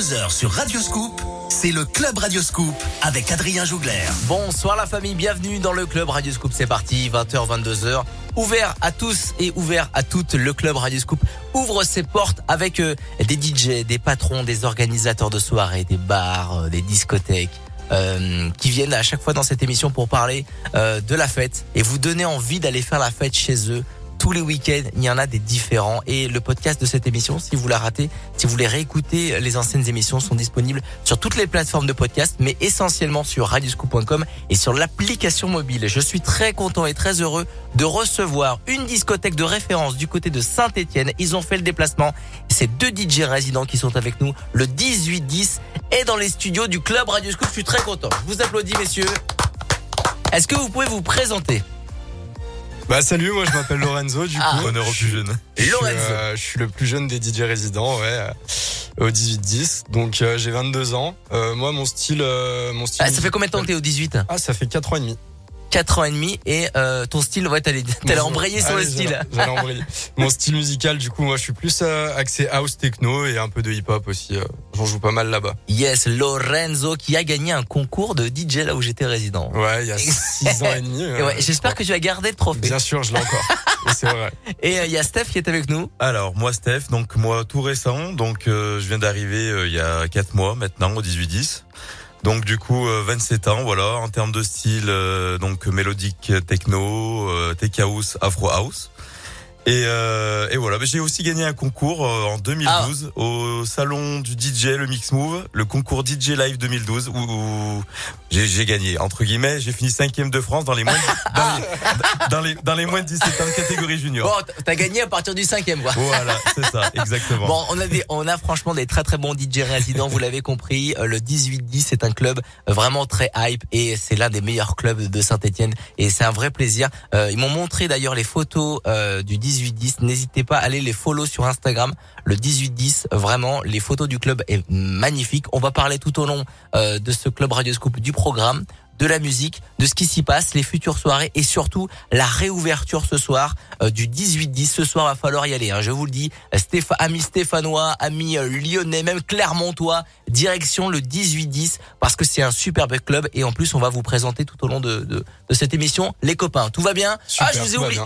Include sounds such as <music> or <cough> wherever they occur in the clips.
22h sur Radioscoop, c'est le Club Radioscoop avec Adrien Jougler. Bonsoir la famille, bienvenue dans le Club Radioscoop. C'est parti, 20h, 22h. Ouvert à tous et ouvert à toutes, le Club Radioscoop ouvre ses portes avec euh, des DJ, des patrons, des organisateurs de soirées, des bars, euh, des discothèques. euh, qui viennent à chaque fois dans cette émission pour parler de la fête et vous donner envie d'aller faire la fête chez eux tous les week-ends, il y en a des différents. Et le podcast de cette émission, si vous la ratez, si vous voulez réécouter les anciennes émissions, sont disponibles sur toutes les plateformes de podcast, mais essentiellement sur radioscoop.com et sur l'application mobile. Je suis très content et très heureux de recevoir une discothèque de référence du côté de Saint-Etienne. Ils ont fait le déplacement. C'est deux DJ résidents qui sont avec nous. Le 18-10 est dans les studios du club Radioscoop. Je suis très content. Je vous applaudis, messieurs. Est-ce que vous pouvez vous présenter? Bah salut, moi je m'appelle Lorenzo du <laughs> Ah. coup. Honneur au plus jeune. Je Lorenzo. euh, je suis le plus jeune des DJ résidents, ouais, euh, au 18-10. Donc euh, j'ai 22 ans. Euh, moi mon style, euh, mon style. Ah, Ça fait combien de temps que t'es au 18 Ah ça fait 4 ans et demi. 4 ans et demi et euh, ton style, ouais, t'allais t'allais embrayer sur le style. j'allais- J'allais embrayer. Mon style musical, du coup, moi je suis plus euh, axé house techno et un peu de hip hop aussi. euh, J'en joue pas mal là-bas. Yes, Lorenzo qui a gagné un concours de DJ là où j'étais résident. Ouais, il y a 6 ans et demi. <laughs> Et euh, ouais, J'espère que tu as gardé le trophée. Bien sûr, je l'ai encore. <laughs> Et c'est vrai. Et euh, il y a Steph qui est avec nous. Alors moi Steph, donc moi tout récent, donc euh, je viens d'arriver euh, il y a 4 mois maintenant au 18-10. Donc du coup euh, 27 ans voilà en termes de style euh, donc mélodique techno, euh, tech house, afro house. Et, euh, et voilà, j'ai aussi gagné un concours euh, en 2012 au salon du DJ, le Mix Move, le concours DJ Live 2012 où, où j'ai gagné entre guillemets, j'ai fini cinquième de France dans les moins de, <laughs> dans, les, dans les dans les moins de 17 ans catégorie junior. Bon, t- t'as gagné à partir du cinquième, quoi. Voilà, c'est ça, exactement. Bon, on a des, on a franchement des très très bons DJ résidents, vous l'avez compris. Euh, Le 18-10 c'est un club vraiment très hype et c'est l'un des meilleurs clubs de Saint-Etienne et c'est un vrai plaisir. Euh, ils m'ont montré d'ailleurs les photos du 18-10. N'hésitez pas à aller les follow sur Instagram. Le 18-10, vraiment, les photos du club est magnifique. On va parler tout au long euh, de ce club Radioscope du programme de la musique, de ce qui s'y passe, les futures soirées et surtout la réouverture ce soir euh, du 18-10. Ce soir, va falloir y aller. hein, je vous le dis, Stéph amis stéphanois, amis euh, lyonnais, même Clermontois, direction le 18-10 parce que c'est un superbe club et en plus on va vous présenter tout au long de, de, de cette émission les copains. Tout va bien? Super, Ah, je vous ai oublié.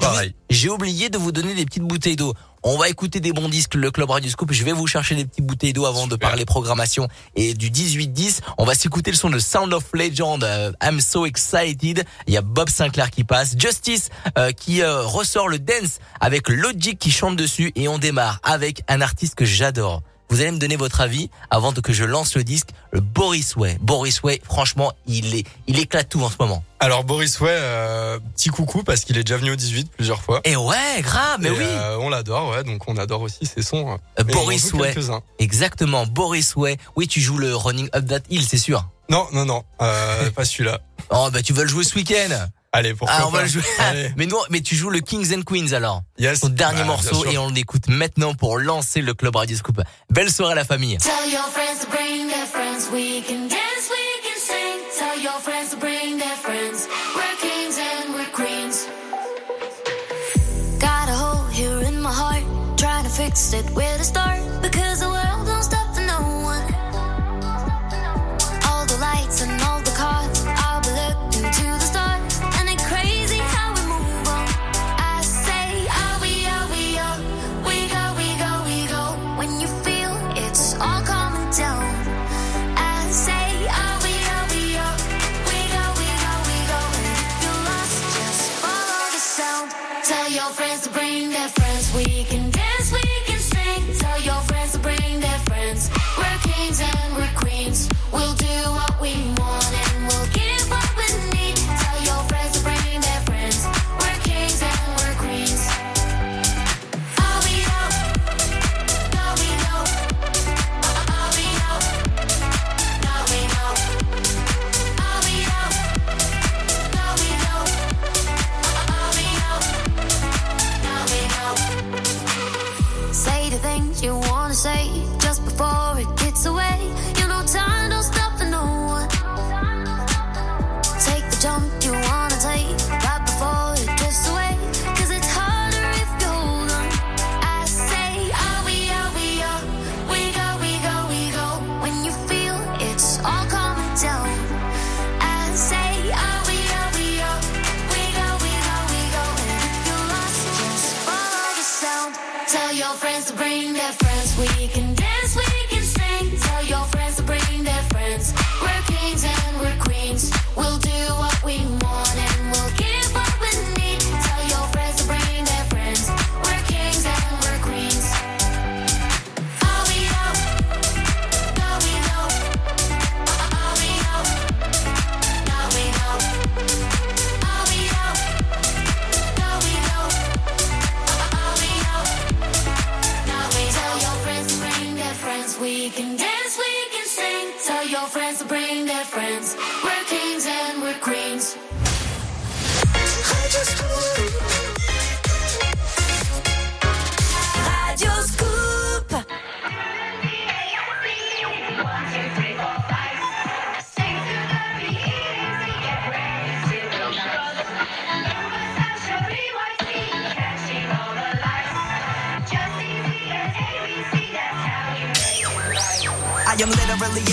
J'ai oublié de vous donner des petites bouteilles d'eau. On va écouter des bons disques, le Club Radio Scoop. Je vais vous chercher des petites bouteilles d'eau avant de parler programmation. Et du 18-10, on va s'écouter le son de Sound of Legend, euh, I'm So Excited. Il y a Bob Sinclair qui passe, Justice euh, qui euh, ressort le dance avec Logic qui chante dessus. Et on démarre avec un artiste que j'adore. Vous allez me donner votre avis avant que je lance le disque, le Boris Way. Boris Way, franchement, il est, il éclate tout en ce moment. Alors Boris Way, euh, petit coucou parce qu'il est déjà venu au 18 plusieurs fois. Et ouais, grave, mais Et, oui. euh, on l'adore, ouais, donc on adore aussi ses sons. Euh, Boris Way. Exactement, Boris Way. Oui, tu joues le Running Up That Hill, c'est sûr. Non, non, non, euh, <laughs> pas celui-là. Oh, bah tu vas le jouer ce week-end. Allez, pourquoi Ah, on va pas. le jouer. <laughs> Allez. mais non, mais tu joues le Kings and Queens alors. Yes. Ton dernier Bah, morceau et on l'écoute maintenant pour lancer le Club Radio Scoop. Belle soirée la famille. Tell your friends to bring their friends. We can dance, we can sing. Tell your friends to bring their friends. We're kings and we're queens. Got a hole here in my heart. Trying to fix it where to start. Because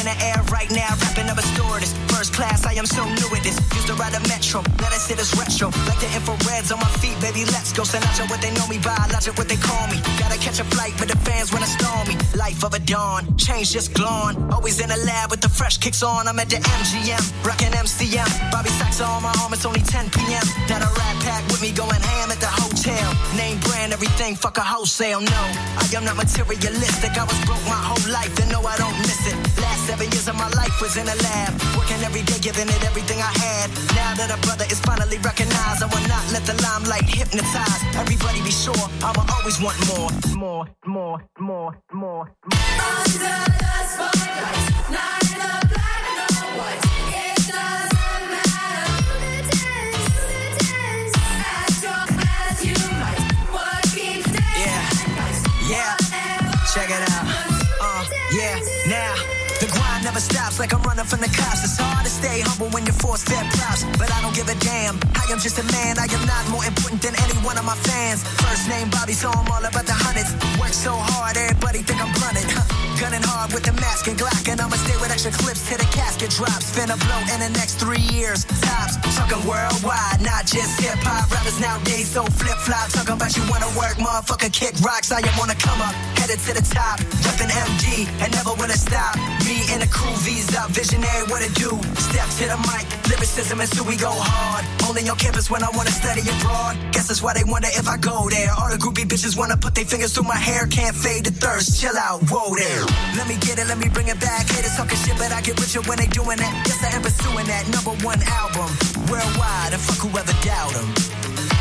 in the air right now, class, I am so new at this. Used to ride a metro, let us hit this retro. Like the infrareds on my feet, baby, let's go. Out what they know me by, logic what they call me. Gotta catch a flight with the fans when I storm me. Life of a dawn, change just glowing. Always in the lab with the fresh kicks on. I'm at the MGM, rocking MCM. Bobby Sacks on my arm, it's only 10 p.m. Got a rat pack with me going ham at the hotel. Name brand, everything, fuck a wholesale. No, I am not materialistic. I was broke my whole life, and no, I don't miss it. Last seven years of my life was in a lab, working every day, giving it everything I had. Now that a brother is finally recognized, I will not let the limelight hypnotize. Everybody be sure, I'ma always want more, more, more, more, more. Under the spotlight, not Yeah, stops like I'm running from the cops. It's hard to stay humble when you're forced fed props. But I don't give a damn. I am just a man. I am not more important than any one of my fans. First name Bobby, so I'm all about the hundreds. Work so hard, everybody think I'm blunted. <laughs> Gunning hard with the mask and Glock. And I'ma stay with extra clips till the casket drops. Finna blow in the next three years. Tops, talking worldwide, not just hip hop. Rappers nowadays so flip flop. Talking about you wanna work, motherfucker, kick rocks. I am wanna come up, headed to the top. Reppin' MD and never wanna stop. Me and the crew, visa, visionary, what it do? Step to the mic, lyricism is who we go hard. Only on campus when I wanna study abroad. Guess that's why they wonder if I go there. All the groupie bitches wanna put their fingers through my hair. Can't fade the thirst, chill out, whoa there. Let me get it, let me bring it back. Haters talking shit, but I get richer when they doing that. Yes, I am pursuing that number one album. Worldwide, and fuck whoever doubt 'em.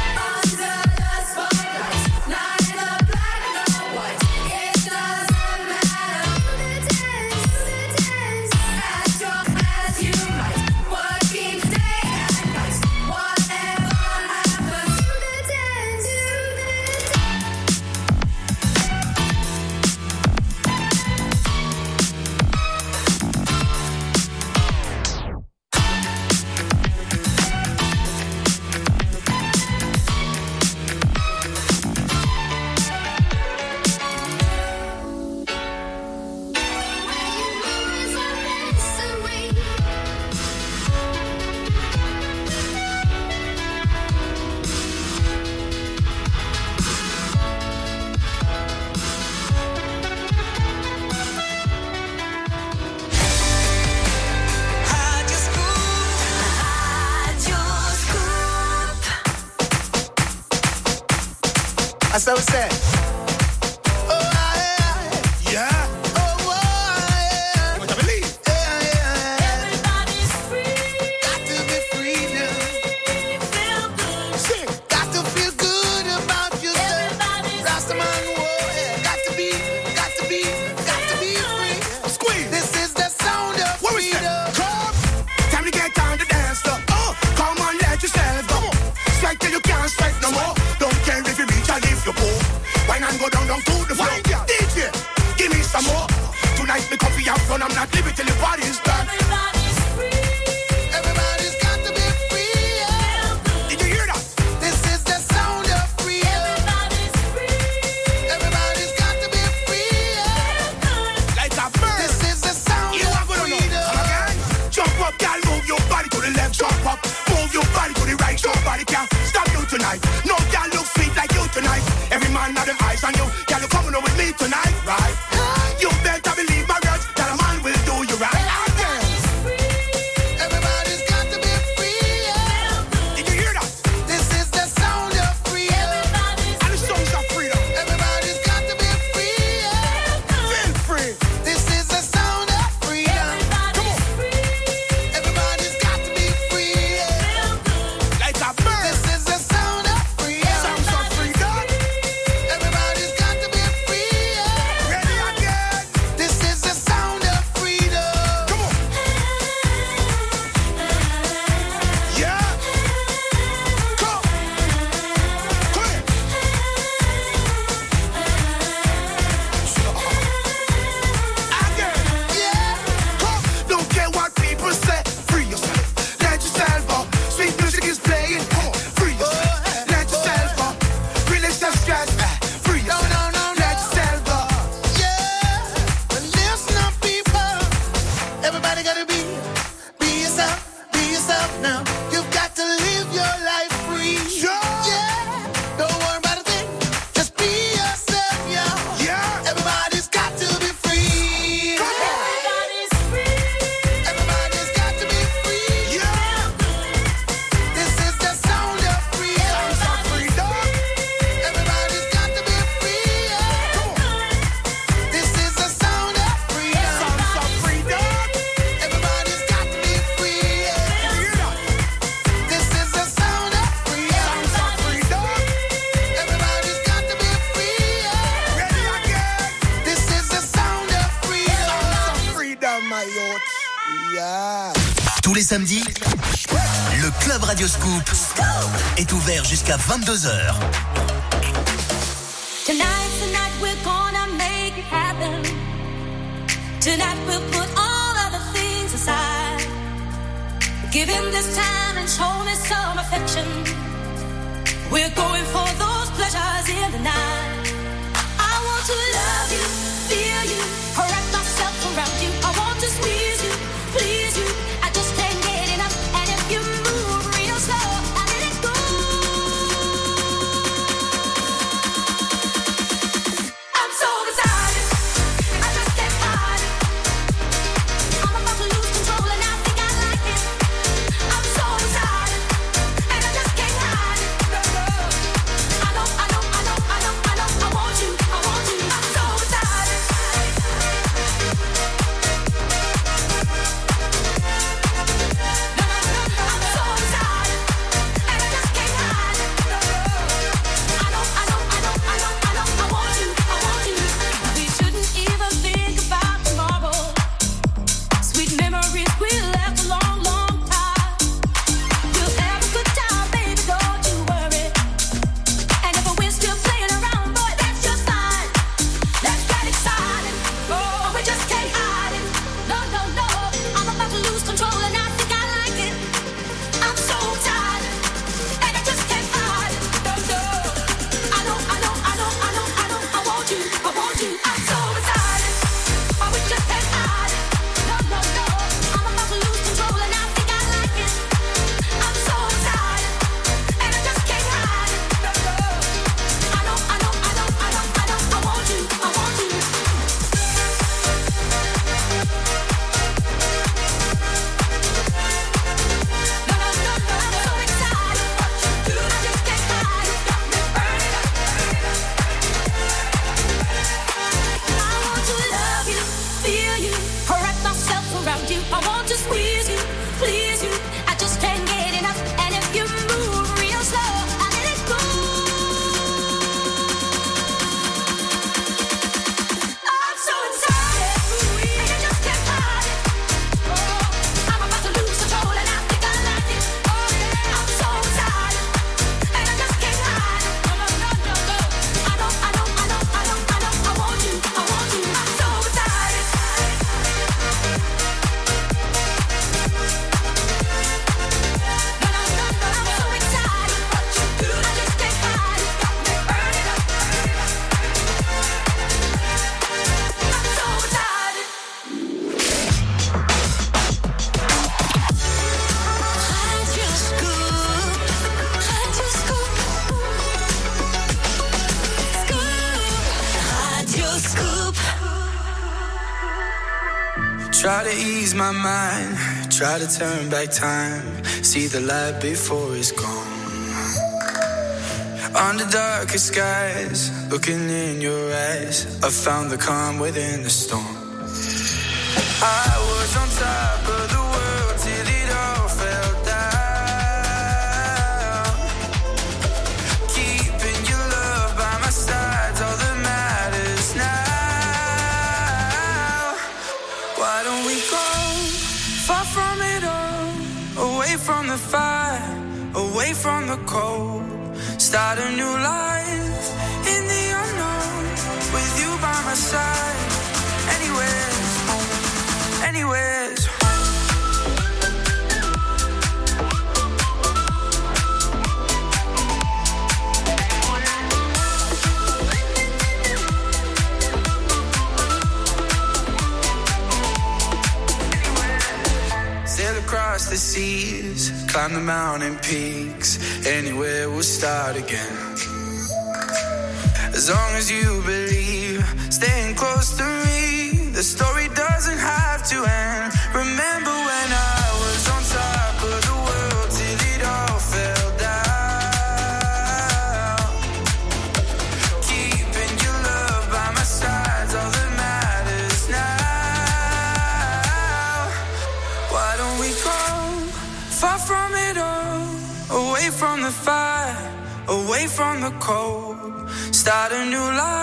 22h. Tonight, tonight we're gonna make it happen. Tonight we'll put all other things aside. Give him this time and show me some affection. We're going for those pleasures in the night. try to turn back time, see the light before it's gone. Under darkest skies, looking in your eyes, I found the calm within the storm. I was on top of from the cold. Start a new life in the unknown with you by my side. anywhere, anywhere. Anywhere's across the seas, climb the mountain peaks anywhere, we'll start again. As long as you believe. away from the cold, start a new life.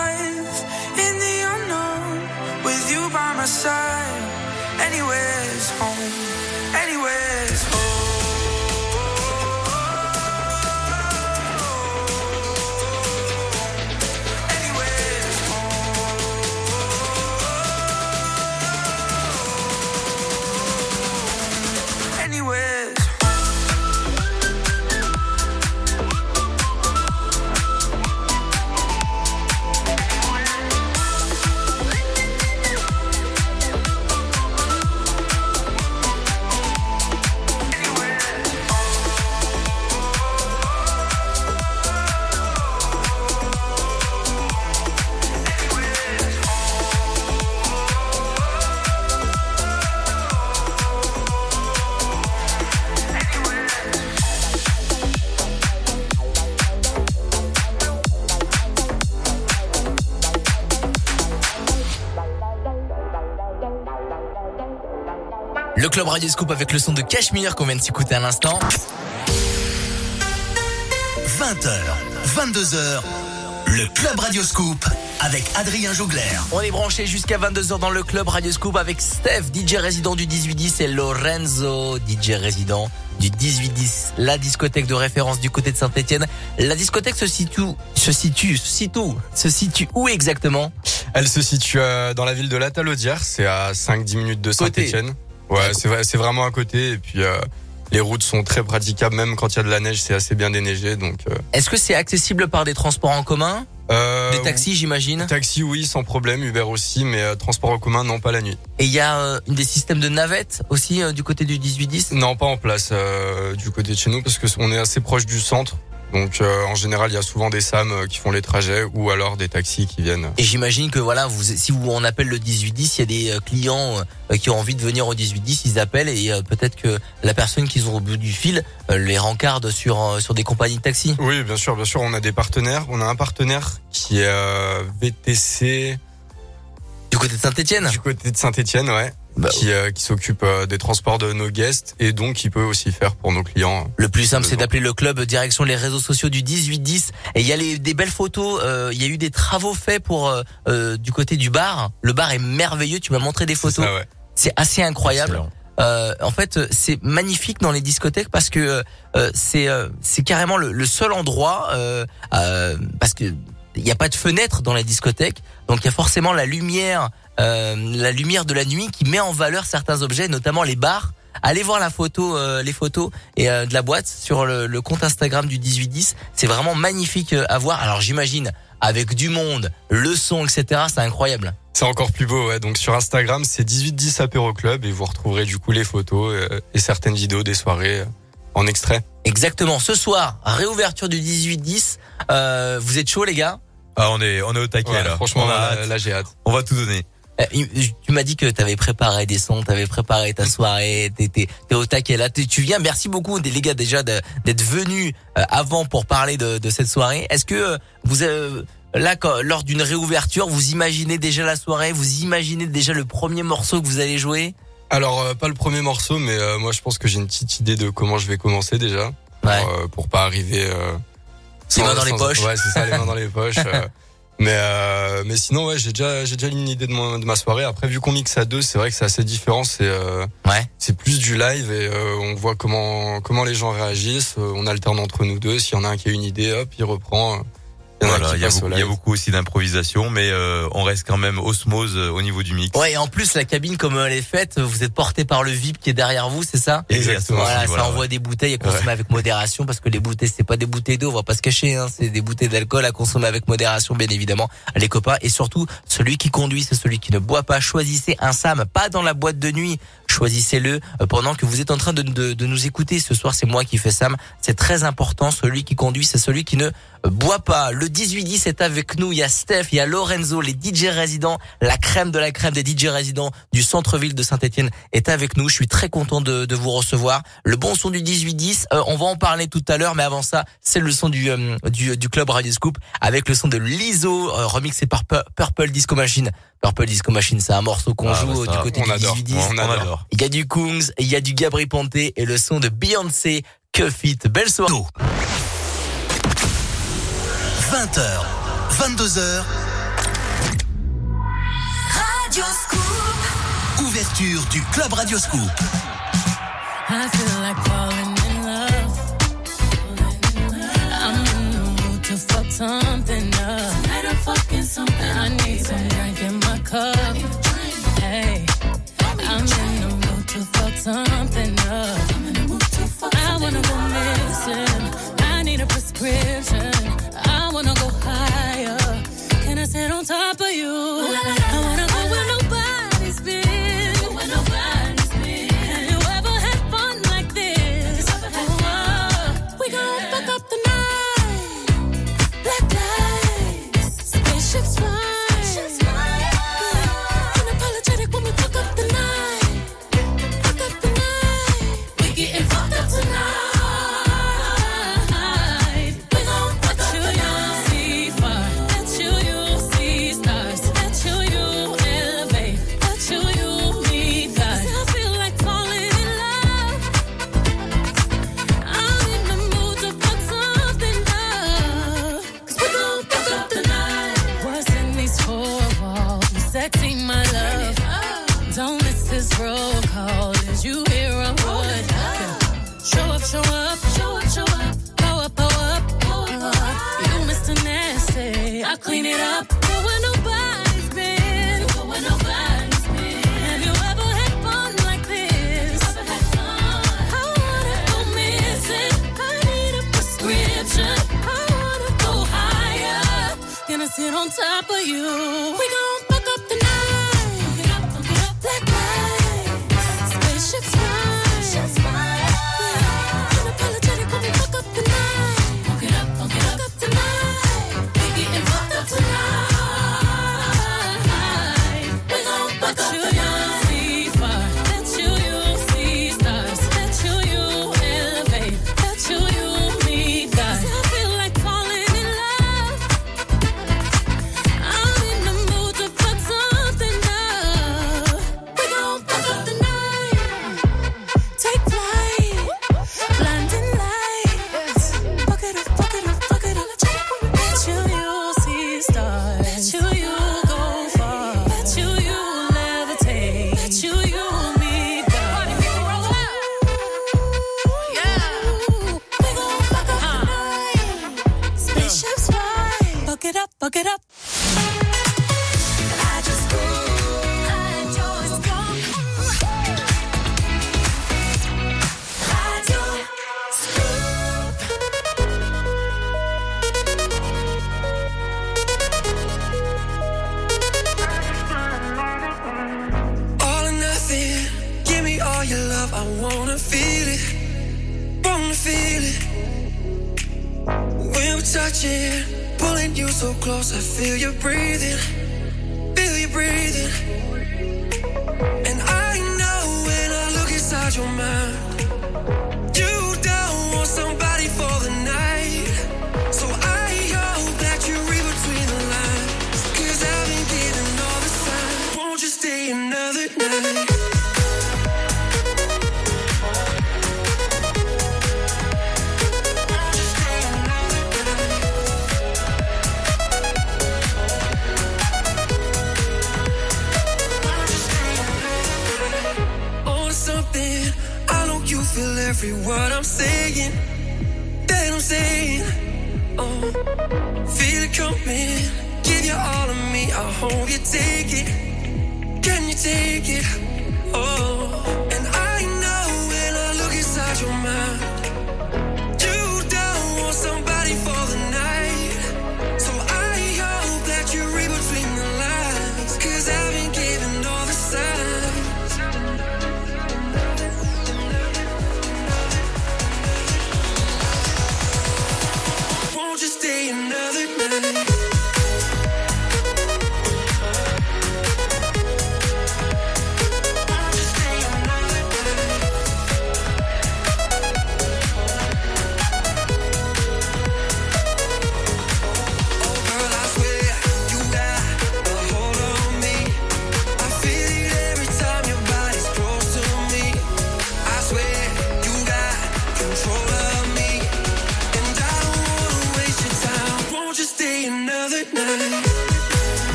Le club Radio Scoop avec le son de Cachemire qu'on vient de s'écouter à l'instant. 20h, 22h, le Club Radio Scoop avec Adrien Jougler. On est branché jusqu'à 22h dans le club Radio Scoop avec Steph, DJ résident du 1810 et Lorenzo, DJ résident du 1810, la discothèque de référence du côté de Saint-Etienne. La discothèque se situe, se situe, se situe, se situe où exactement? Elle se situe euh, dans la ville de La Talaudière, c'est à 5-10 minutes de Côté. Saint-Etienne. Ouais, c'est vrai- c'est vraiment à côté. Et puis, euh, les routes sont très praticables, même quand il y a de la neige, c'est assez bien déneigé. Donc, euh, Est-ce que c'est accessible par des transports en commun? Euh, Des taxis, j'imagine? Taxi, oui, sans problème. Uber aussi, mais euh, transport en commun, non, pas la nuit. Et il y a euh, des systèmes de navettes aussi euh, du côté du 1810 Non, pas en place euh, du côté de chez nous, parce que on est assez proche du centre. Donc, euh, en général, il y a souvent des SAM euh, qui font les trajets, ou alors des taxis qui viennent. Et j'imagine que voilà, vous, si vous on appelle le 1810, il y a des euh, clients euh, qui ont envie de venir au 1810, ils appellent et peut-être que la personne qu'ils ont au bout du fil les rencarde sur sur des compagnies de taxi. Oui, bien sûr, bien sûr. On a des partenaires. On a un partenaire qui est euh, VTC Du côté de Saint-Etienne du côté de Saint-Etienne, ouais. Bah, qui, euh, qui s'occupe euh, des transports de nos guests et donc qui peut aussi faire pour nos clients. Le plus simple, c'est d'appeler le club direction les réseaux sociaux du 1810. Et il y a les, des belles photos. euh, Il y a eu des travaux faits pour euh, euh, du côté du bar. Le bar est merveilleux. Tu m'as montré des photos. Ouais. C'est assez incroyable. Euh, en fait, euh, c'est magnifique dans les discothèques parce que euh, c'est euh, c'est carrément le, le seul endroit euh, euh, parce que il n'y a pas de fenêtre dans les discothèques, donc il y a forcément la lumière, euh, la lumière de la nuit qui met en valeur certains objets, notamment les bars. Allez voir la photo, euh, les photos et euh, de la boîte sur le, le compte Instagram du 1810. C'est vraiment magnifique euh, à voir. Alors j'imagine avec du monde, le son, etc. C'est incroyable. C'est encore plus beau, ouais. Donc sur Instagram, c'est 1810 Apéro Club et vous retrouverez du coup les photos euh, et certaines vidéos des soirées euh, en extrait. Exactement. Ce soir, réouverture du 18-10. Euh, vous êtes chaud, les gars? Ah, on est, on est au taquet Ouais, là. franchement, on, a là, hâte. là, j'ai hâte. on va tout donner. Euh, Tu m'as dit que tu avais préparé des sons, tu avais préparé ta soirée, t'es au taquet là. Tu viens, merci beaucoup les gars déjà d'être venus euh, avant pour parler de, de cette soirée. Est-ce que euh, vous là quand, lors d'une réouverture, vous imaginez déjà la soirée, vous imaginez déjà le premier morceau que vous allez jouer? Alors euh, pas le premier morceau, mais euh, moi je pense que j'ai une petite idée de comment je vais commencer déjà pour, Ouais. euh, pour pas arriver euh, Les mains dans les poches. Ouais, c'est ça, les mains dans les <laughs> poches. Mais euh, mais sinon ouais, j'ai déjà j'ai déjà une idée de, mon- de ma soirée. Après vu qu'on mixe à deux, c'est vrai que c'est assez différent. C'est euh, Ouais. c'est plus du live et euh, on voit comment comment les gens réagissent. Euh, on alterne entre nous deux. S'il y en a un qui a une idée, hop, il reprend. Il y Voilà, il y, a beaucoup, il y a live. beaucoup aussi d'improvisation, mais euh, on reste quand même osmose euh, au niveau du mix. Ouais, et en plus la cabine comme elle est faite, vous êtes porté par le VIP qui est derrière vous, c'est ça? Exactement. Voilà, Voilà, ça envoie ouais. des bouteilles à consommer avec modération parce que les bouteilles c'est pas des bouteilles d'eau, on va pas se cacher, hein, c'est des bouteilles d'alcool à consommer avec modération bien évidemment, les copains. Et surtout, celui qui conduit, c'est celui qui ne boit pas. Choisissez un Sam, pas dans la boîte de nuit. Choisissez-le euh, pendant que vous êtes en train de, de, de nous écouter. Ce soir, c'est moi qui fais Sam. C'est très important. Celui qui conduit, c'est celui qui ne euh, boit pas. Le 18-10 est avec nous. Il y a Steph, il y a Lorenzo, les DJ résidents, la crème de la crème des DJ résidents du centre-ville de Saint-Etienne est avec nous. Je suis très content de, de vous recevoir. Le bon son du 18-10, euh, on va en parler tout à l'heure, mais avant ça, c'est le son du, euh, du, du club Radio Scoop avec le son de Liso, euh, remixé par Pu- Purple Disco Machine. Purple Disco Machine, c'est un morceau qu'on Ah, joue bah, euh, ça, du côté on du adore. 18-10. On adore. Il y a du Kungs, il y a du Gabri Ponte et le son de Beyoncé, Que Fit. Belle soirée. 20h, 22h, Radio Scoop. ouverture du Club Radio Scoop. I feel like falling in love. I'm in the mood to fuck something up. I need some drink in my cup. Hey, I'm in the mood to fuck something up. I wanna go missing. I need a prescription. On top of you? I wanna go on top of you. We gon' love, I wanna feel it, wanna feel it. When we touch it, pulling you so close, I feel you breathing, feel you breathing. And I know when I look inside your mind. every word I'm saying that I'm saying. Oh, feel it coming. Give you all of me. I hope you take it. Can you take it? Oh, and I know when I look inside your mind.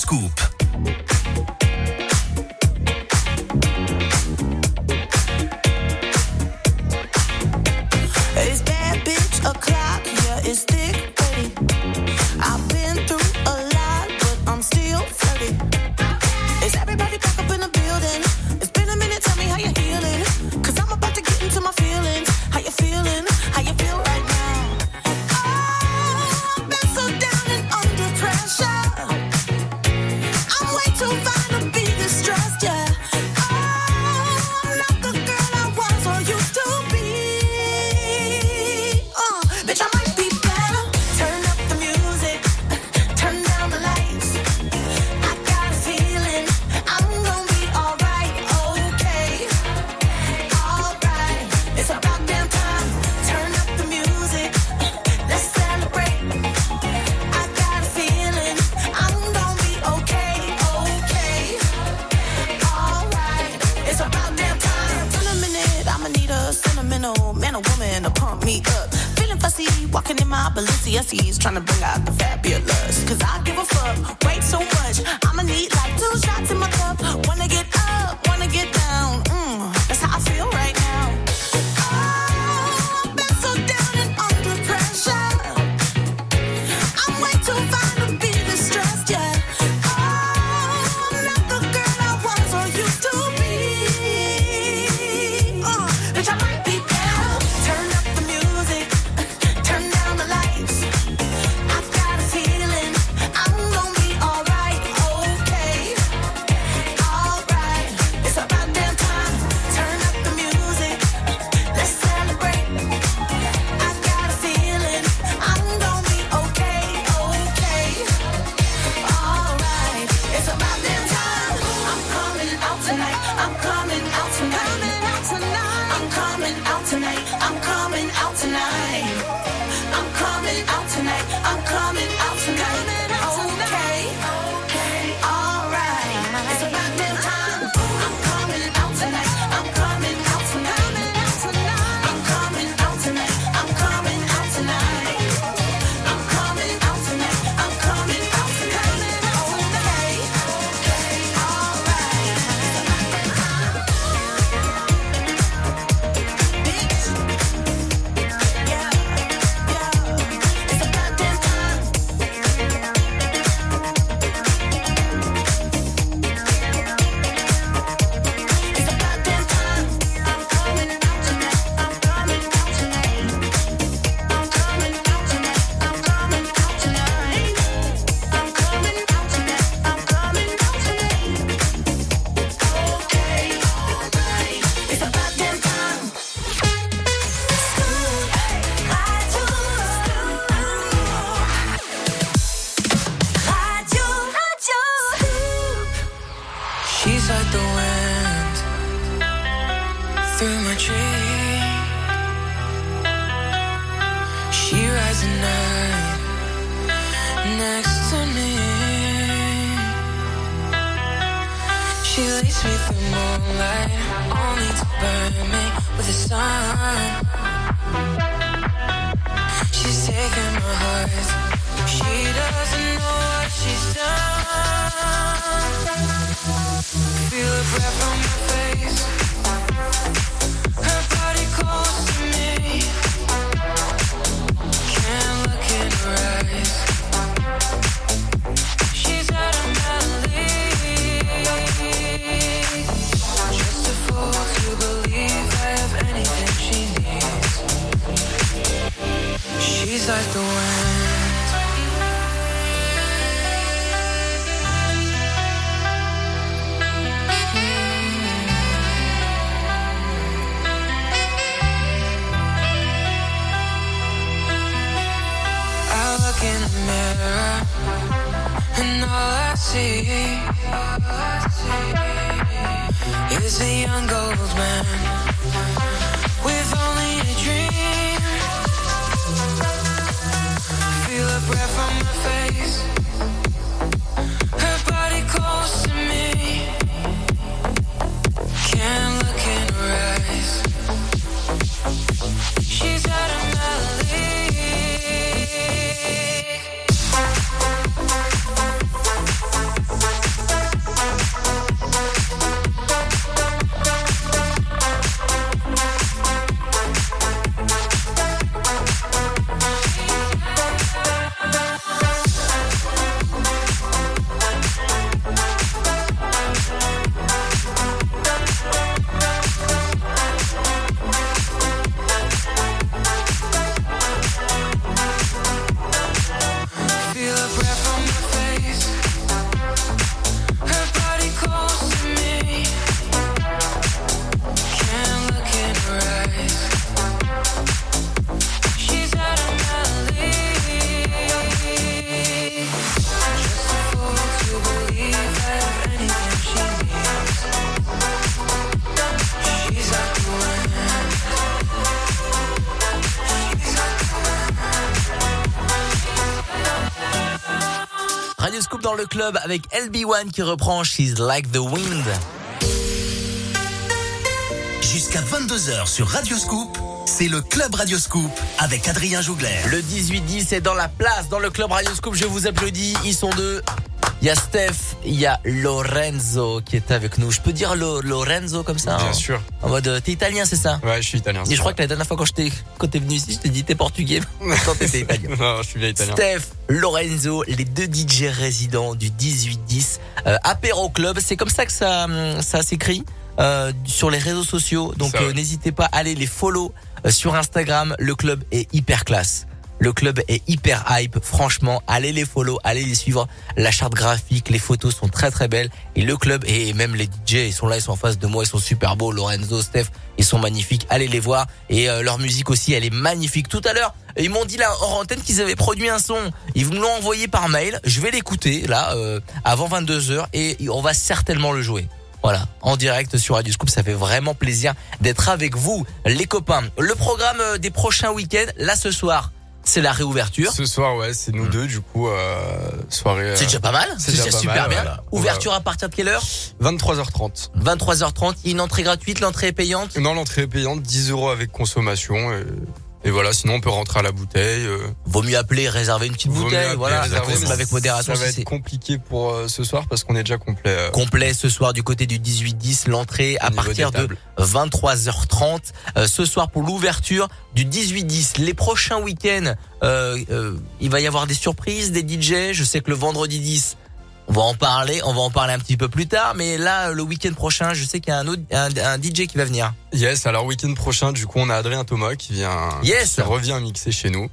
Club club avec LB1 qui reprend She's Like the Wind. Jusqu'à 22h sur Radio Scoop, c'est le Club Radio Scoop avec Adrien Jougler. Le 18-10 est dans la place, dans le club Radio Scoop. Je vous applaudis. Ils sont deux. Il y a Steph, il y a Lorenzo qui est avec nous. Je peux dire Lo- Lorenzo comme ça Bien hein sûr. En mode, euh, t'es italien, c'est ça Ouais, je suis italien. Et je crois que la dernière fois quand t'es venu ici, je t'ai dit t'es portugais. <laughs> Quand t'étais italien. non, je suis bien italien. Steph, Lorenzo, les deux DJ résidents du 18-10 euh, Apéro Club. C'est comme ça que ça, hum, ça s'écrit euh, sur les réseaux sociaux. Donc euh, n'hésitez pas à aller les follow euh, sur Instagram. Le club est hyper classe. Le club est hyper hype. Franchement, allez les follow, allez les suivre. La charte graphique, les photos sont très très belles. Et le club et même les DJ, ils sont là, ils sont en face de moi, ils sont super beaux. Lorenzo, Steph, ils sont magnifiques. Allez les voir. Et euh, leur musique aussi, elle est magnifique. Tout à l'heure, ils m'ont dit là hors antenne qu'ils avaient produit un son. Ils me l'ont envoyé par mail. Je vais l'écouter là euh, avant 22 h et on va certainement le jouer. Voilà, en direct sur Radio Scoop, ça fait vraiment plaisir d'être avec vous, les copains. Le programme euh, des prochains week-ends, là ce soir, c'est la réouverture. Ce soir, ouais, c'est nous deux, du coup, euh, soirée. euh, C'est déjà pas mal, c'est c'est déjà super mal, bien. voilà. Ouverture à partir de quelle heure? 23h30. 23h30, il y a une entrée gratuite, l'entrée est payante? Non, l'entrée est payante, 10 euros avec consommation. Et, et voilà, sinon on peut rentrer à la bouteille. euh, Vaut mieux appeler, réserver une petite vaut bouteille, appeler, voilà, avec modération. Ça va être c'est compliqué pour euh, ce soir parce qu'on est déjà complet. euh, complet ce soir du côté du 18-10, l'entrée à partir de tables. 23h30 euh, ce soir pour l'ouverture du 18-10. Les prochains week-ends, euh, euh, il va y avoir des surprises, des DJ. Je sais que le vendredi 10, on va en parler, on va en parler un petit peu plus tard, mais là le week-end prochain, je sais qu'il y a un autre un, un DJ qui va venir. Yes, alors week-end prochain, du coup, on a Adrien Thomas qui vient, Yes. qui revient mixer chez nous.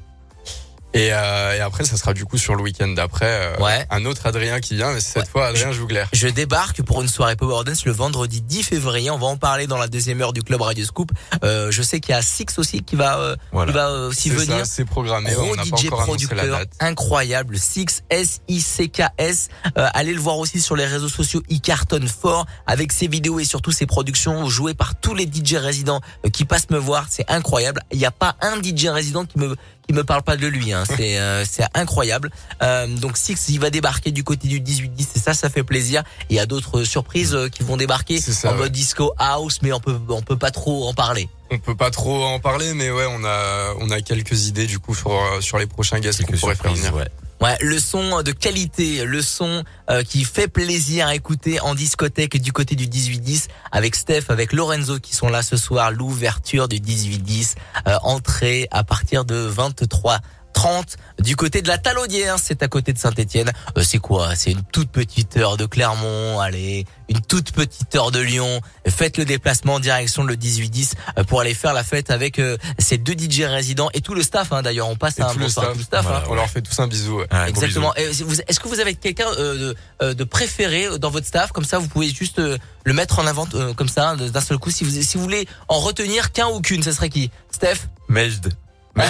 Et, euh, et après, ça sera du coup sur le week-end d'après, euh, Ouais. un autre Adrien qui vient, mais cette Ouais. fois Adrien Jougler. Je débarque pour une soirée Power Dance le vendredi 10 février. On va en parler dans la deuxième heure du club Radio Scoop. Euh, je sais qu'il y a Six aussi qui va, euh, Voilà. qui va euh, aussi C'est venir. c'est programmé. Gros on n'a pas encore annoncé la producteur, date. incroyable, Six S I C K S. Euh, allez le voir aussi sur les réseaux sociaux. Il cartonne fort avec ses vidéos et surtout ses productions jouées par tous les DJ résidents qui passent me voir. C'est incroyable. Il n'y a pas un DJ résident qui me qui me parle pas de lui. Hein. C'est euh, c'est incroyable. Euh, donc Six, il va débarquer du côté du 18-10 et ça, ça fait plaisir. Il y a d'autres surprises euh, qui vont débarquer C'est ça, en ouais. mode disco house, mais on peut on peut pas trop en parler. On peut pas trop en parler, mais ouais, on a, on a quelques idées du coup sur, euh, sur les prochains guests qu'on pourrait faire venir. ouais. Ouais, le son de qualité, le son euh, qui fait plaisir à écouter en discothèque du côté du 18-10 avec Steph, avec Lorenzo qui sont là ce soir, l'ouverture du 18-10, euh, entrée à partir de 23 30 du côté de la Talaudière, c'est à côté de Saint-Étienne. Euh, c'est quoi? C'est une toute petite heure de Clermont, allez, une toute petite heure de Lyon. Faites le déplacement en direction de le 18-10 euh, pour aller faire la fête avec euh, ces deux DJ résidents et tout le staff. Hein, D'ailleurs, on passe Et à un tout le staff. tout le staff. Voilà, hein. On leur fait tous un bisou. ouais. Ah, Exactement. Est-ce que vous avez quelqu'un euh, de, euh, de préféré dans votre staff? Comme ça, vous pouvez juste euh, le mettre en avant euh, comme ça d'un seul coup. Si vous, si vous voulez en retenir qu'un ou qu'une, ce serait qui? Steph? Majd. Ouais.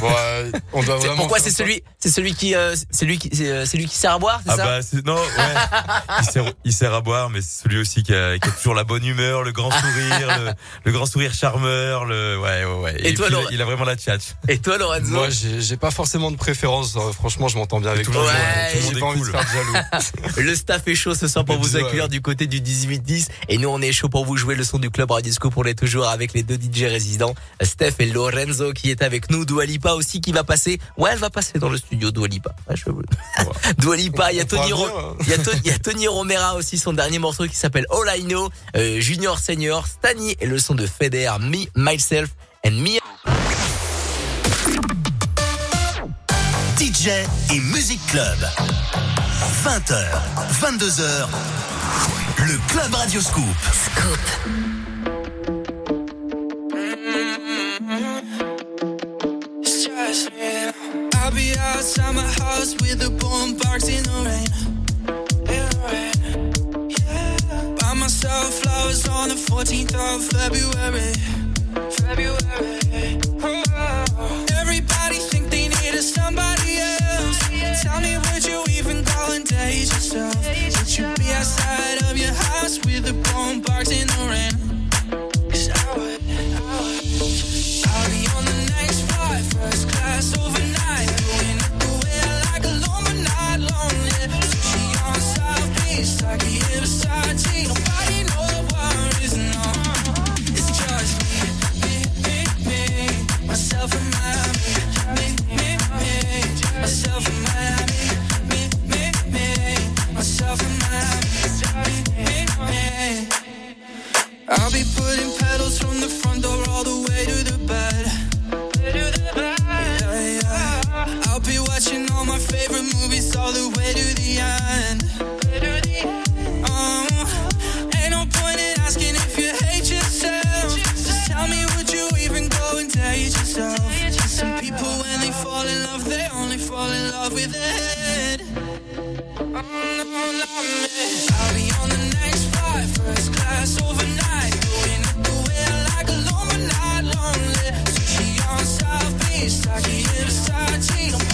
Bon, euh, on doit vraiment. Pourquoi c'est celui, c'est celui qui, euh, c'est lui qui, c'est euh, c'est lui qui sert à boire, c'est Ah ça bah c'est non ouais <laughs> il sert, il sert à boire mais c'est celui aussi qui a, qui a toujours la bonne humeur le grand sourire le, le grand sourire charmeur le ouais ouais ouais Et toi, puis, Laurent il a vraiment la tchatch Et toi, Lorenzo Moi, j'ai j'ai pas forcément de préférence. euh, Franchement, je m'entends bien avec Tout le monde, tout le monde J'ai est pas envie de cool. faire de jaloux. <laughs> Le staff est chaud ce soir pour vous Bisous, accueillir ouais. du côté du 18-10 et nous on est chaud pour vous jouer le son du club Radio Scoop. On est toujours avec les deux DJ résidents, Steph et Lorenzo qui est avec nous. Dua Lipa aussi qui va passer. Ouais, elle va passer dans le studio Dua Lipa. Ouais, je... Dua <laughs> Lipa, il y a Tony Ro- hein. il y a Tony, il y a Tony Romera aussi son dernier morceau qui s'appelle All I Know, euh, Junior Senior, Stani et le son de Feder, Me, Myself and Me. DJ et Music Club. 20h, 22h. Le Club Radio Scoop. It's me. I'll be outside my house with a boom box in the rain. Yeah. Buy myself flowers on the 14th of February. February. Oh. Everybody think they need a somebody else. Tell me, would you even go and date yourself? Would you be outside of your house with a boom box in the rain? 'Cause I would. I'll be putting pedals from the front door all the way to the bed. I'll be watching all my favorite movies all the way to the end. Um, ain't no point in asking if you hate yourself. Just tell me, would you even go and date yourself? Some people, when they fall in love, they only fall in love with. Oh. I'll be on the next flight, first class overnight. Versace, Versace.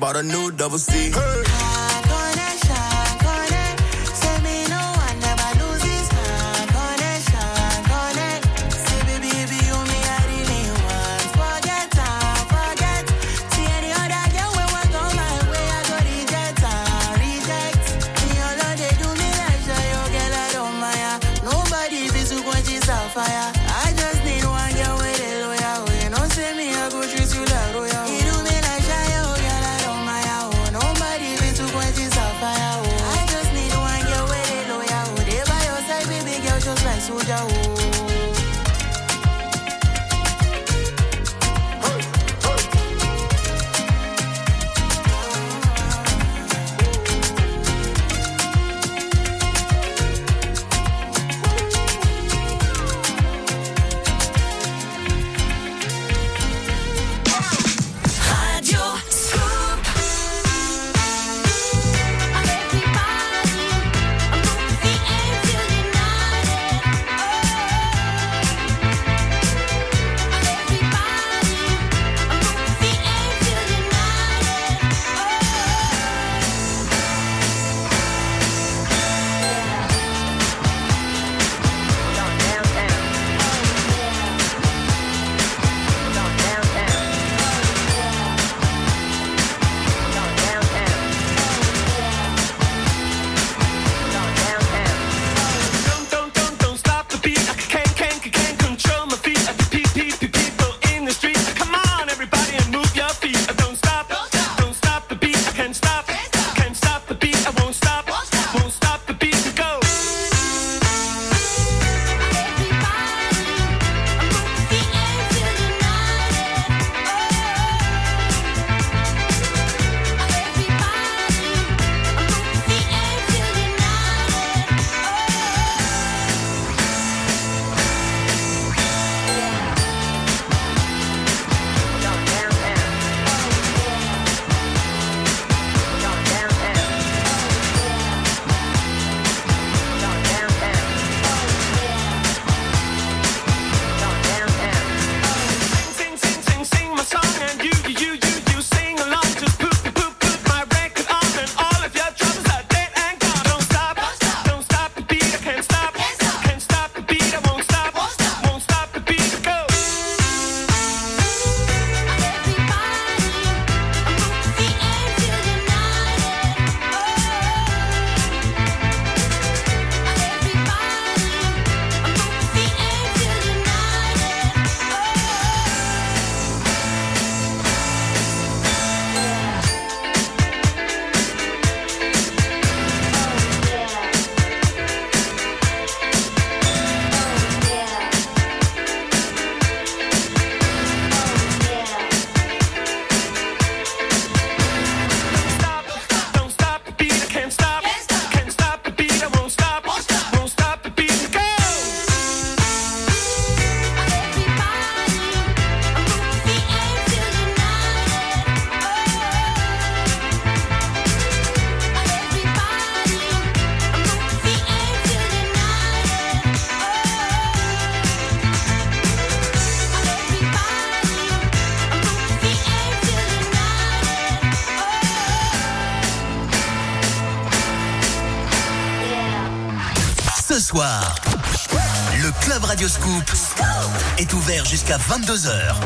bought a new double C. Hey. Scoop est ouvert jusqu'à 22h.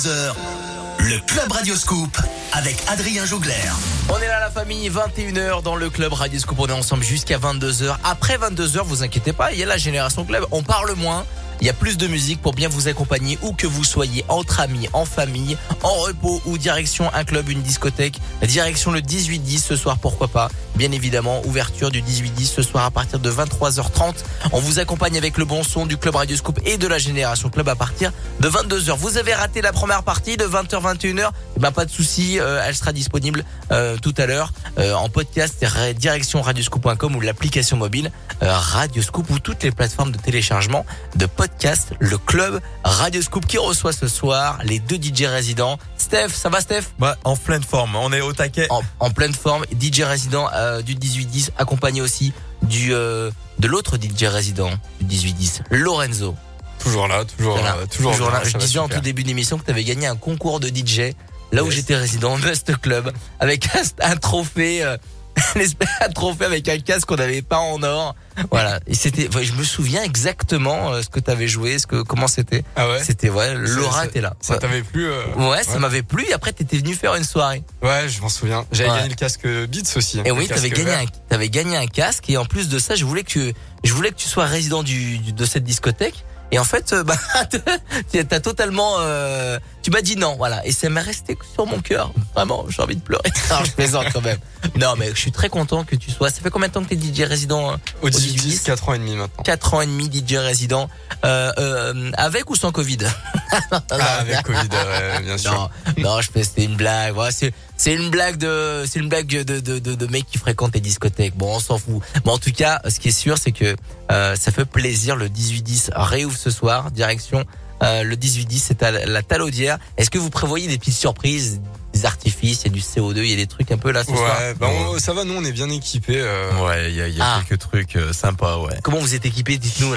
22h, le Club Radioscoop avec Adrien Jougler. On est là la famille, 21h dans le club Radio Scoop. On est ensemble jusqu'à 22h. Après 22h, vous inquiétez pas, il y a la Génération Club. On parle moins. Il y a plus de musique pour bien vous accompagner où que vous soyez, entre amis, en famille, en repos ou direction un club, une discothèque. Direction le 18-10 ce soir, pourquoi pas. Bien évidemment, ouverture du 18-10 ce soir à partir de 23h30. On vous accompagne avec le bon son du club Radio Scoop et de la Génération Club à partir de 22h. Vous avez raté la première partie de 20h 21h, eh ben pas de souci, euh, elle sera disponible euh, tout à l'heure euh, en podcast direction radioscoop.com ou l'application mobile euh, Radioscoop ou toutes les plateformes de téléchargement de podcast. Le club Radioscoop qui reçoit ce soir les deux DJ résidents. Steph, ça va Steph? Bah, en pleine forme, on est au taquet. en, en pleine forme, DJ résident euh, du 18-10 accompagné aussi du euh, de l'autre DJ résident du 18-10, Lorenzo. Toujours là, toujours, Voilà, euh, toujours, toujours bien, là. Je disais en tout début d'émission que tu avais gagné un concours de DJ là où j'étais résident, Must Club, avec un, trophée, euh, <laughs> un trophée avec un casque qu'on n'avait pas en or. Voilà. Et c'était, je me souviens exactement euh, ce que t'avais joué, ce que, comment c'était. Ah ouais? C'était, ouais, Laura était là. Ça Ouais. t'avait plu euh, Ouais, ça m'avait plu. Et après, t'étais venu faire une soirée. Ouais, je m'en souviens. J'avais Ouais. gagné le casque Beats aussi. Et le oui, t'avais gagné, vert. un, t'avais gagné un casque. Et en plus de ça, je voulais que tu, je voulais que tu sois résident du, du- de cette discothèque. Et en fait, euh, <laughs> bah, t'as totalement, euh, tu m'as dit non, voilà. Et ça m'est resté sur mon cœur. Vraiment, j'ai envie de pleurer. <laughs> Non, je plaisante quand même. Non, mais je suis très content que tu sois. Ça fait combien de temps que t'es DJ résident euh, Au 18, 4 ans et demi maintenant. 4 ans et demi DJ résident, euh, euh, avec ou sans Covid? <laughs> Ah, avec Covid, euh, bien sûr. Non, non, je fais c'était une blague. Voilà, c'est c'est une blague de c'est une blague de de de, de mecs qui fréquentent les discothèques. Bon, on s'en fout. Bon, en tout cas, ce qui est sûr, c'est que euh, ça fait plaisir. Le 18-10 réouvre ce soir, direction le 18-10, c'est à la la Talaudière. Est-ce que vous prévoyez des petites surprises, des artifices, il y a du CO2, il y a des trucs un peu là ce soir Ouais, bah, on- ça va, nous on est bien équipés. euh. Ouais, il y a, y a Ah. quelques trucs euh, sympas, ouais. Comment vous êtes équipés Dites-nous,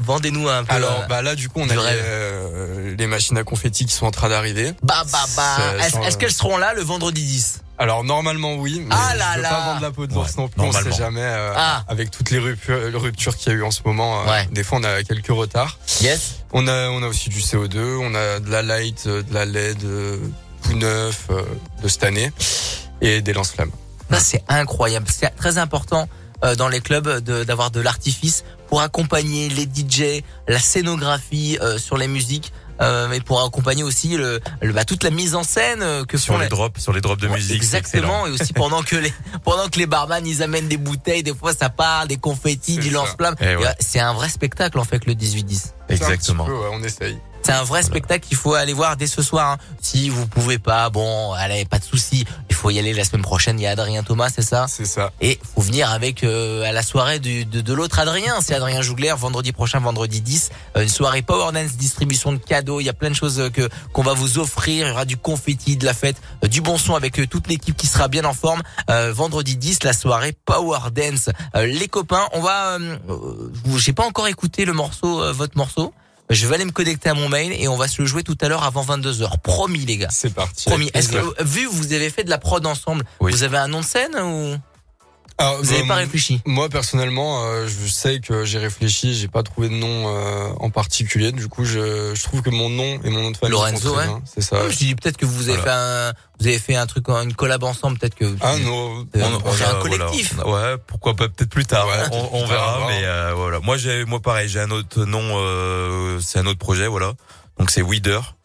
vendez-nous un peu. Alors euh, bah là du coup on a les, euh, les machines à confetti qui sont en train d'arriver. bah bah bah. Est-ce qu'elles seront là le vendredi 10 Alors normalement oui, mais Ah là je veux là. pas vendre la peau de l'ours Ouais, non plus, on sait jamais. euh, Ah. Avec toutes les ruptures, ruptures qu'il y a eu en ce moment, euh, Ouais. des fois on a quelques retards. Yes. On a on a aussi du CO2, on a de la light, de la LED, tout neuf euh, de cette année et des lance-flammes. Ça, c'est incroyable. C'est très important euh, dans les clubs de- d'avoir de, l'artifice pour accompagner les DJ, la scénographie euh, sur les musiques, euh, mais pour accompagner aussi le, le- bah, toute la mise en scène euh, que Sur font les drops, sur les drops de Ouais, musique. Exactement, et aussi pendant que les pendant que les barman ils amènent des bouteilles, des fois ça part, des confettis, du lance-flamme. Eh ouais. Et, euh, C'est un vrai spectacle en fait le 18-10. Exactement. C'est un petit peu, ouais, on essaye. C'est un vrai spectacle qu'il faut aller voir dès ce soir. hein. Si vous pouvez pas, bon, allez, pas de souci. Il faut y aller la semaine prochaine. Il y a Adrien Thomas, c'est ça? C'est ça. Et faut venir avec euh, à la soirée du, de, de l'autre Adrien. C'est Adrien Jougler, vendredi prochain, vendredi 10. euh, une soirée Power Dance, distribution de cadeaux. Il y a plein de choses euh, que qu'on va vous offrir. Il y aura du confetti, de la fête, euh, du bon son avec toute l'équipe qui sera bien en forme. Euh, vendredi 10, la soirée Power Dance. Euh, les copains, on va... J'ai pas encore écouté le morceau, euh, votre morceau. Je vais aller me connecter à mon mail et on va se le jouer tout à l'heure avant 22h. Promis les gars. C'est parti. Promis. Est-ce que, euh, vu que vous avez fait de la prod ensemble, Oui. vous avez un nom de scène ou? Alors, vous n'avez bah, pas réfléchi Moi personnellement, euh, je sais que j'ai réfléchi, j'ai pas trouvé de nom euh, en particulier. Du coup, je, je trouve que mon nom et mon nom de famille Lorenzo, sont très ouais. C'est ça. Je me suis dit peut-être que vous avez fait un, vous avez fait un truc, une collab ensemble, peut-être que. Ah non, Euh, on- on fait un collectif. voilà. Ouais, pourquoi pas peut-être plus tard. Ouais, on, verra, mais euh, voilà. Moi j'ai, moi pareil, j'ai un autre nom. Euh, c'est un autre projet, voilà. Donc c'est Weeder.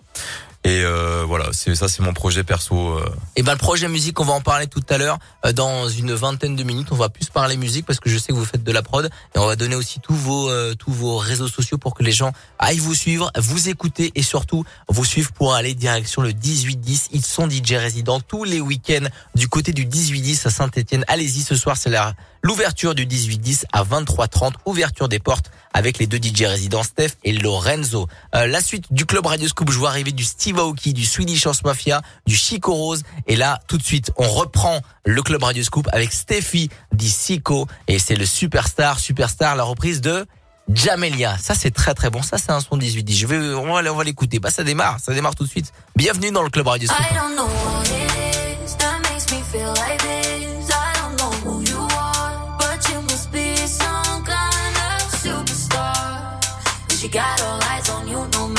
Et euh, voilà, ça, c'est mon projet perso. euh. Et ben le projet musique, on va en parler tout à l'heure. Euh, Dans une vingtaine de minutes, on va plus parler musique parce que je sais que vous faites de la prod et on va donner aussi tous vos tous vos réseaux sociaux pour que les gens aillent vous suivre, vous écouter et surtout vous suivre pour aller direction le 18-10. Ils sont DJ résidents tous les week-ends du côté du 18-10 à Saint-Etienne. Allez-y, ce soir c'est la l'ouverture du 18-10 à 23h30, ouverture des portes avec les deux DJ résidents Steph et Lorenzo. Euh, la suite du club Radio Scoop, je vois arriver du Steve Aoki, du Swedish House Mafia, du Chico Rose et là tout de suite on reprend le club Radio Scoop avec Steffi dit Sico et c'est le Superstar, Superstar, la reprise de Jamelia. Ça c'est très très bon, ça c'est un son 18-10. Je vais on va, l'écouter. Bah ça démarre, ça démarre tout de suite. Bienvenue dans le club Radio Scoop. I don't know what it is. You got all eyes on you no matter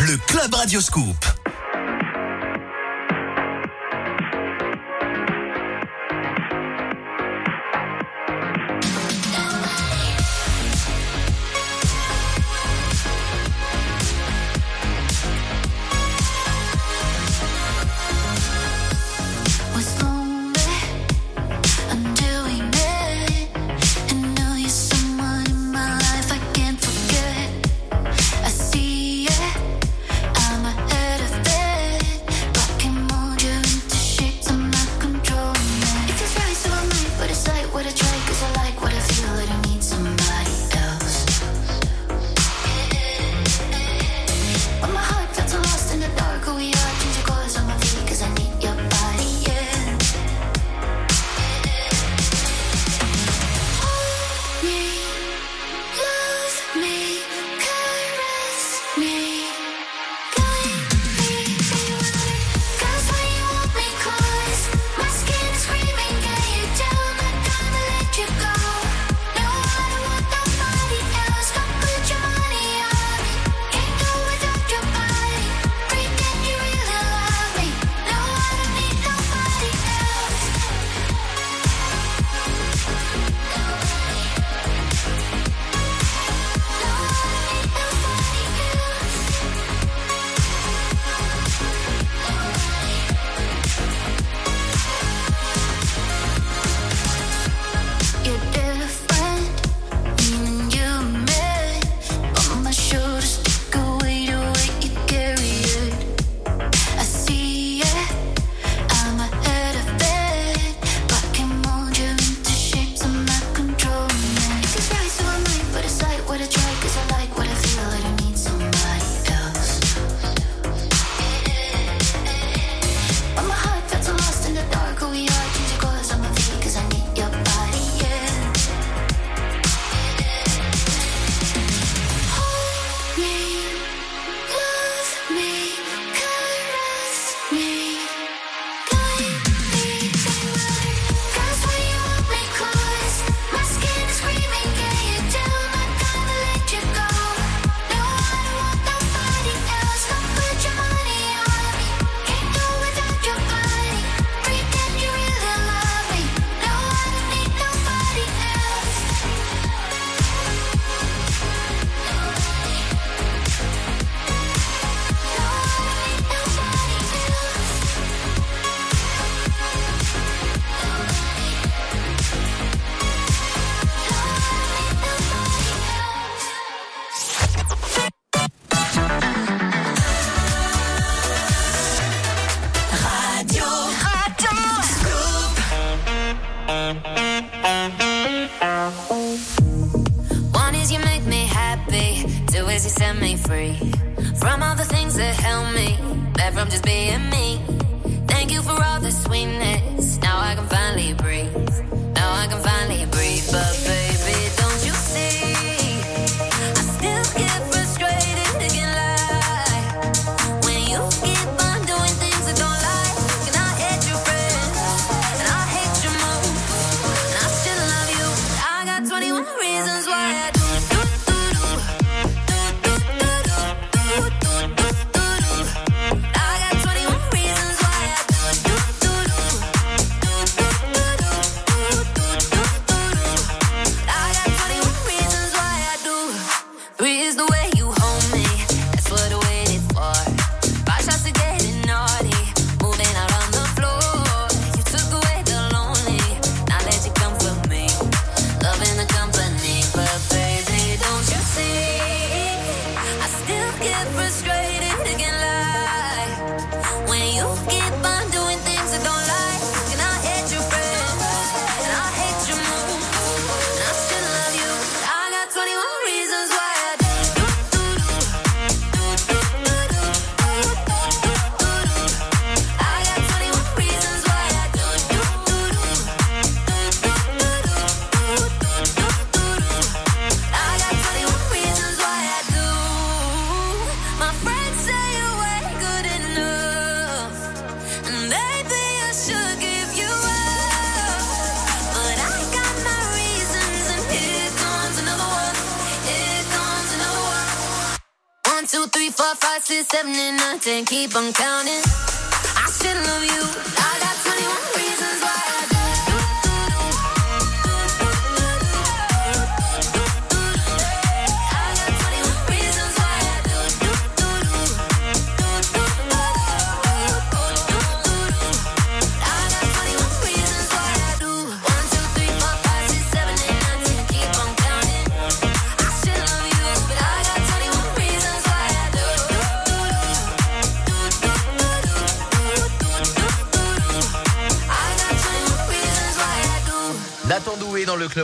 Le Club Radioscoop.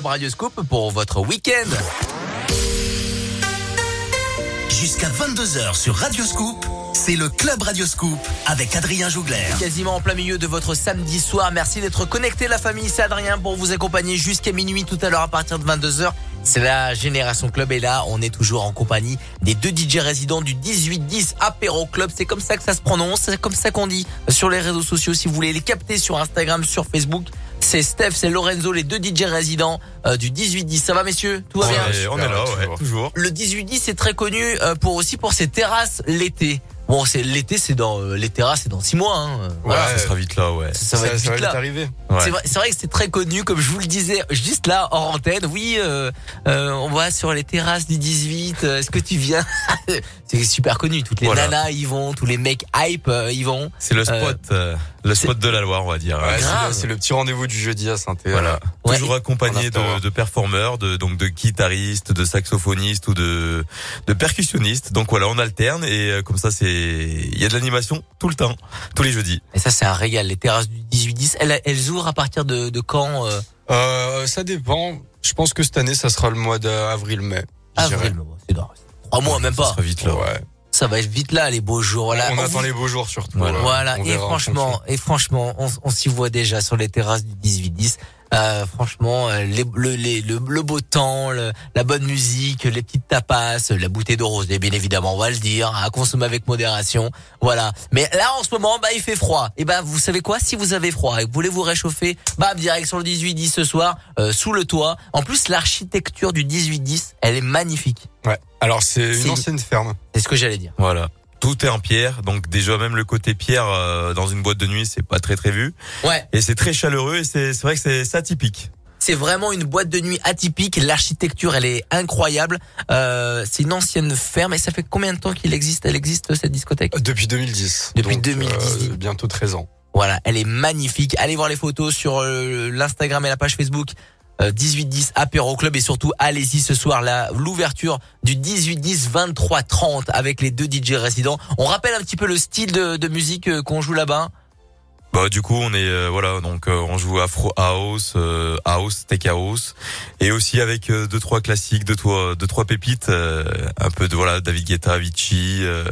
Radioscope pour votre week-end. Jusqu'à 22h sur Radioscoop, c'est le Club Radioscoop avec Adrien Jougler. Quasiment en plein milieu de votre samedi soir. Merci d'être connecté la famille. C'est Adrien pour vous accompagner jusqu'à minuit tout à l'heure à partir de 22h. C'est la Génération Club et là, on est toujours en compagnie des deux DJ résidents du 1810 Apéro Club. C'est comme ça que ça se prononce, c'est comme ça qu'on dit sur les réseaux sociaux. Si vous voulez les capter sur Instagram, sur Facebook, c'est Steph, c'est Lorenzo, les deux DJ résidents euh, du 1810. Ça va messieurs? Tout va Ouais, bien? on est là, ouais, toujours. Le 1810 c'est très connu euh, pour aussi pour ses terrasses l'été. Bon, c'est l'été, c'est dans euh, les terrasses, c'est dans six mois. Hein. Voilà. ça sera vite là, ouais. Ça, ça va être vite là. arriver. Ouais. C'est vrai, que c'est très connu, comme je vous le disais juste là hors antenne. Oui, euh, euh, on va sur les terrasses du 18. euh, Est-ce que tu viens <laughs> C'est super connu. Toutes les Voilà. nanas y vont, tous les mecs hype euh, y vont. C'est le spot, euh, le c'est- spot de la Loire, on va dire. Ouais, c'est le- le petit rendez-vous du jeudi à saint Voilà. Ouais. Toujours accompagné de, de performeurs, de, donc de guitaristes, de saxophonistes ou de, de percussionnistes. Donc voilà, on alterne et comme ça, c'est, il y a de l'animation tout le temps, tous les jeudis. Et ça, c'est un régal. Les terrasses du 18-10, elles, elles ouvrent à partir de, de quand euh, Euh, ça dépend. Je pense que cette année, ça sera le mois d'avril-mai. Avril. C'est dans trois mois, même Ça pas. sera vite là. Ouais. Ça va être vite là, les beaux jours. Là, on On attend vous- les beaux jours surtout. Voilà. et franchement, et franchement, on, on s'y voit déjà sur les terrasses du 18-10. Euh, franchement, euh, les, le, les- le, le beau temps, le- la bonne musique, les petites tapas, la bouteille de rosé, bien évidemment, on va le dire, à consommer avec modération. Voilà. Mais là, en ce moment, bah, il fait froid. Et ben, vous savez quoi? Si vous avez froid et que vous voulez vous réchauffer, bah, direct sur le 18-10 ce soir, euh, sous le toit. En plus, l'architecture du 18-10, elle est magnifique. Ouais. Alors c'est une- ancienne ferme. C'est ce que j'allais dire. Voilà. Tout est en pierre, donc déjà même le côté pierre euh, dans une boîte de nuit, c'est pas très très vu. Ouais. Et c'est très chaleureux et c'est vrai que c'est c'est atypique. C'est vraiment une boîte de nuit atypique. L'architecture, elle est incroyable. Euh, c'est une ancienne ferme. Et ça fait combien de temps qu'il existe Elle existe cette discothèque? Depuis 2010. Depuis Donc, 2010. euh, bientôt 13 ans. Voilà, elle est magnifique. Allez voir les photos sur euh, l'Instagram et la page Facebook. Euh, 1810 Apéro Club et surtout allez-y ce soir là l'ouverture du 1810 2330 avec les deux DJ résidents. On rappelle un petit peu le style de, de musique euh, qu'on joue là-bas. Bah du coup on est euh, voilà donc euh, on joue Afro House, euh, House, Tech House et aussi avec euh, deux trois classiques, deux trois deux trois pépites, euh, un peu de voilà David Guetta, Avicii. euh,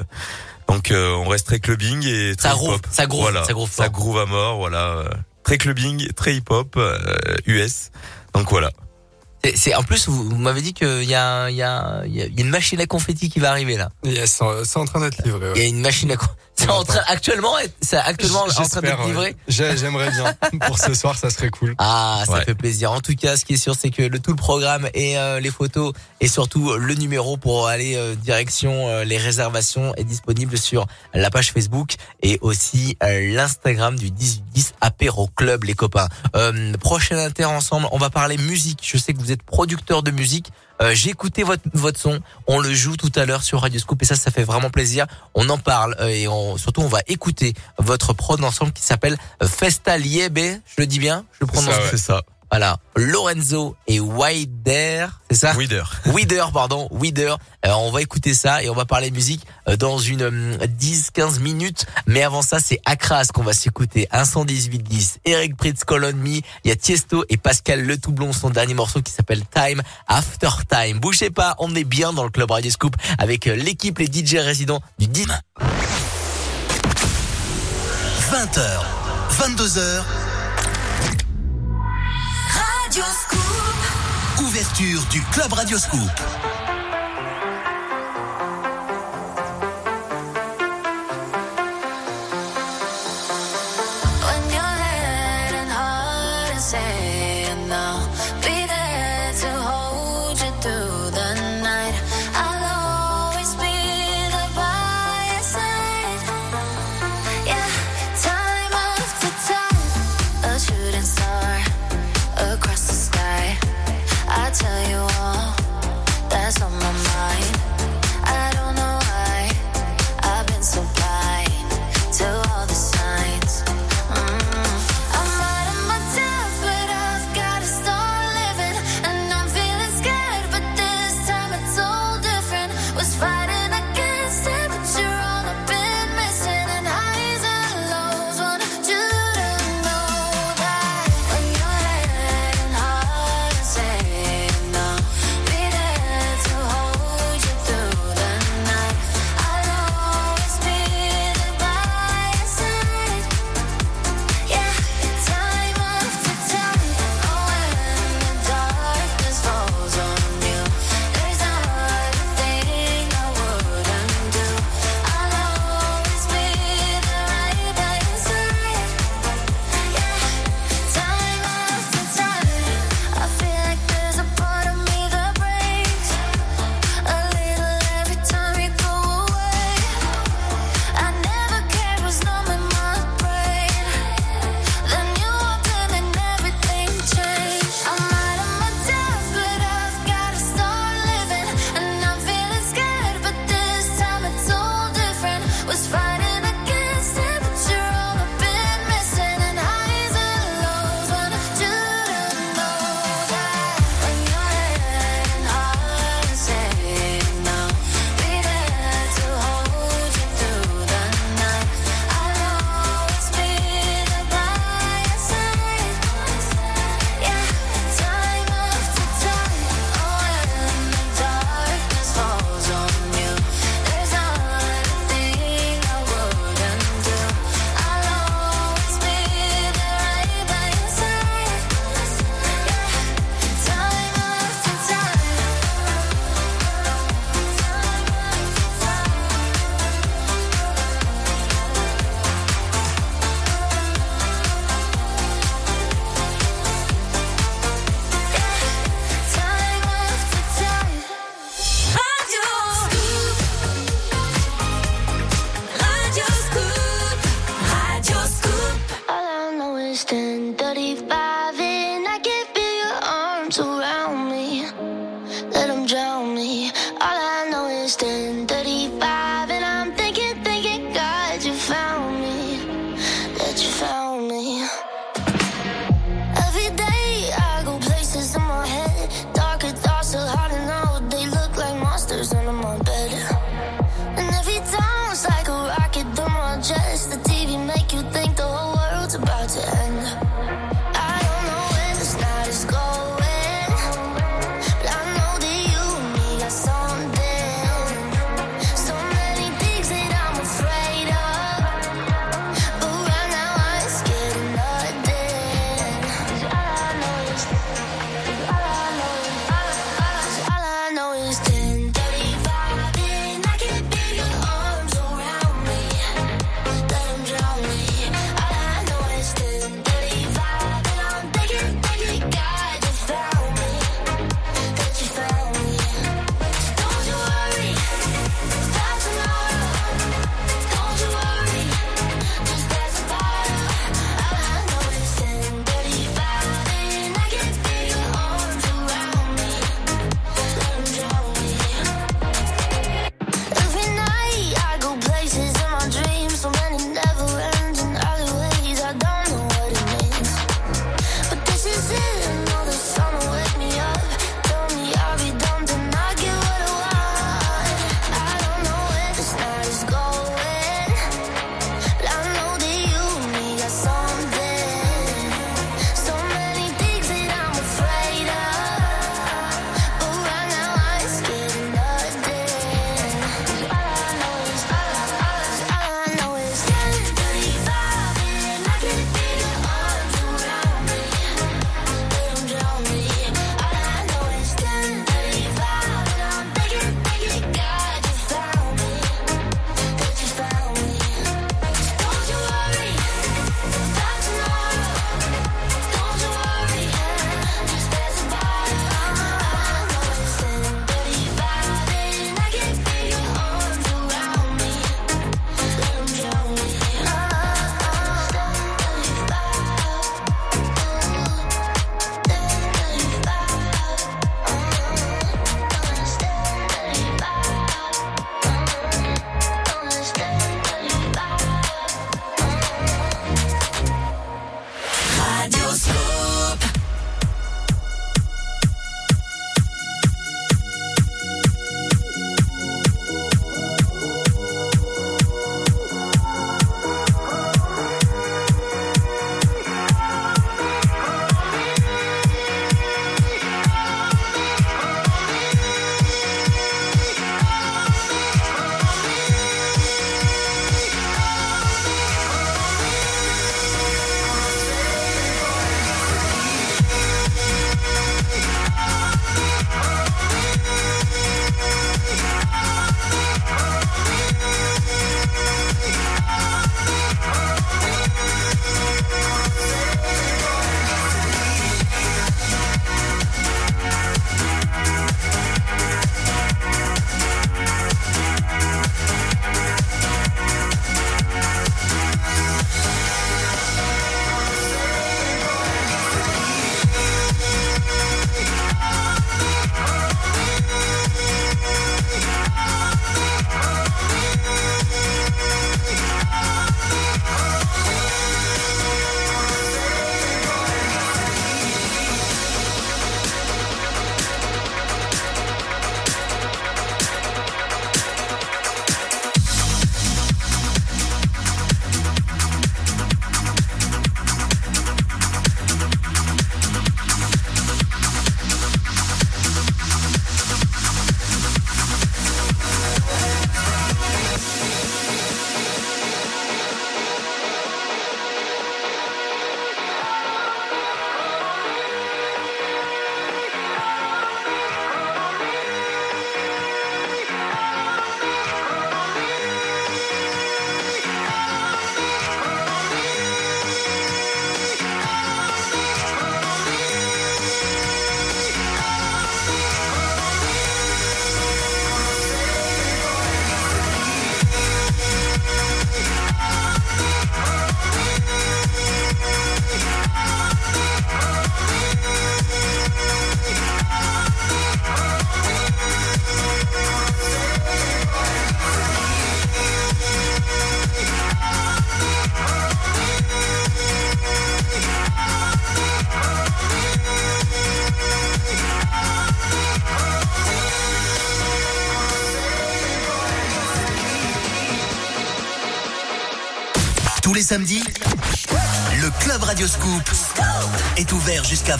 donc euh, on reste très clubbing et très Ça groove, hip-hop. ça groove, voilà, ça groove ça groove à mort, voilà. euh, très clubbing, très hip-hop, euh, US. Donc voilà. C'est- C'est en plus vous, vous m'avez dit qu'il y a, il y, a, il y a il y a une machine à confetti qui va arriver là. Yes, c'est en train d'être livré. Il y a une machine à con- c'est en train actuellement c'est actuellement en train d'être livré. J'ai- J'aimerais bien. <laughs> Pour ce soir, ça serait cool. Ah, ça Ouais. fait plaisir. En tout cas, ce qui est sûr, c'est que le tout le programme et euh, les photos et surtout euh, le numéro pour aller euh, direction euh, les réservations est disponible sur la page Facebook et aussi euh, l'Instagram du 1810 Apéro Club, les copains. Euh, prochaine inter ensemble, on va parler musique. Je sais que vous êtes producteur de musique. Euh, J'ai écouté votre votre son. On le joue tout à l'heure sur Radio Scoop et ça, ça fait vraiment plaisir. On en parle euh, et on, surtout on va écouter votre prod ensemble qui s'appelle Festa Liebe. Je le dis bien, je le prononce. C'est ça. Voilà, Lorenzo et Wider, c'est ça? Wider. Wider, pardon, Wider. Euh, on va écouter ça et on va parler musique euh, dans une 10-15 minutes. Mais avant ça, c'est Akras qu'on va s'écouter. 118-10, Eric Pritz, Colon Me. Il y a Tiesto et Pascal Le Toublon, son dernier morceau qui s'appelle Time After Time. Bougez pas, on est bien dans le club Radio Scoop avec euh, l'équipe, les DJ résidents du DIM. 20h, 22h, Radio Scoop. Ouverture du Club Radio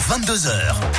22h.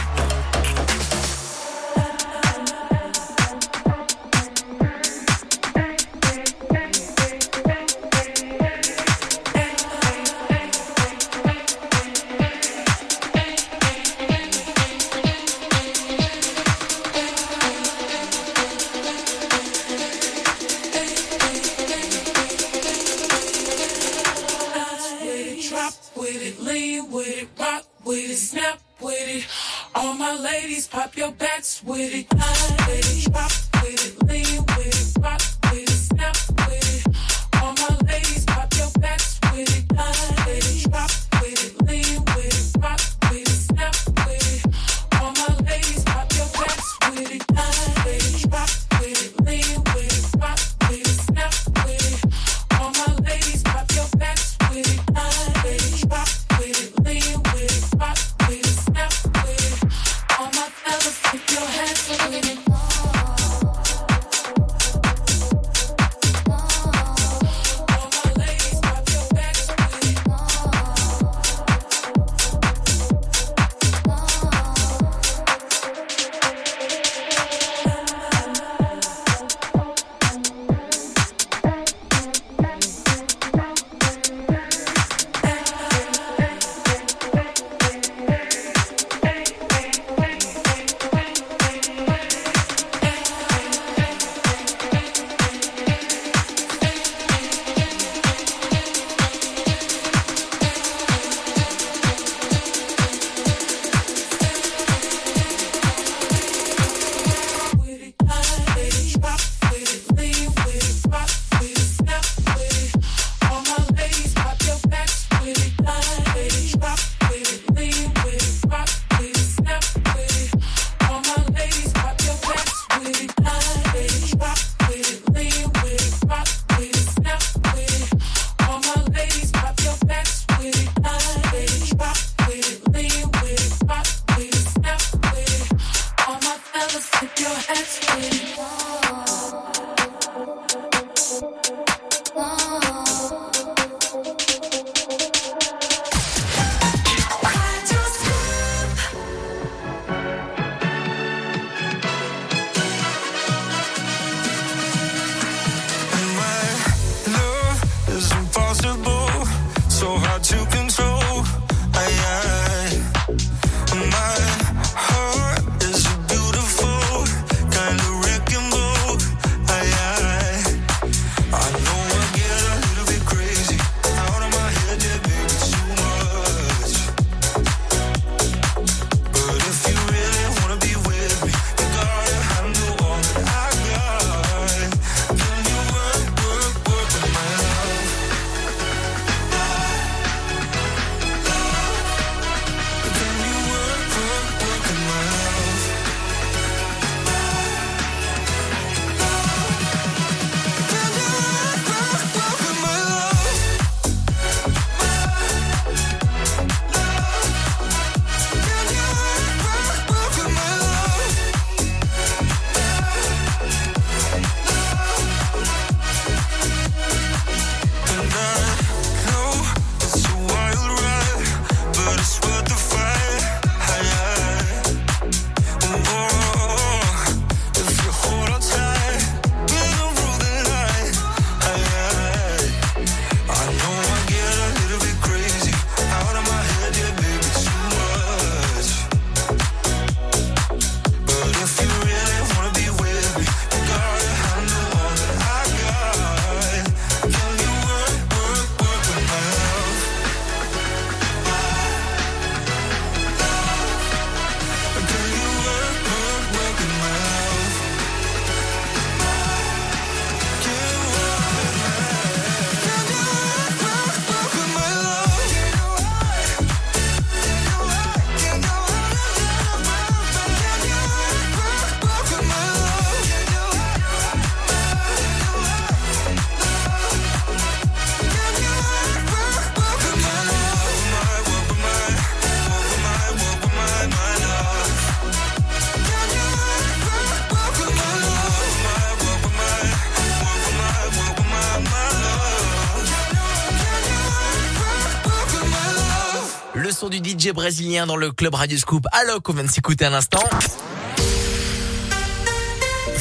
Son du DJ brésilien dans le club Radio Scoop. Alors qu'on vient de s'écouter un instant.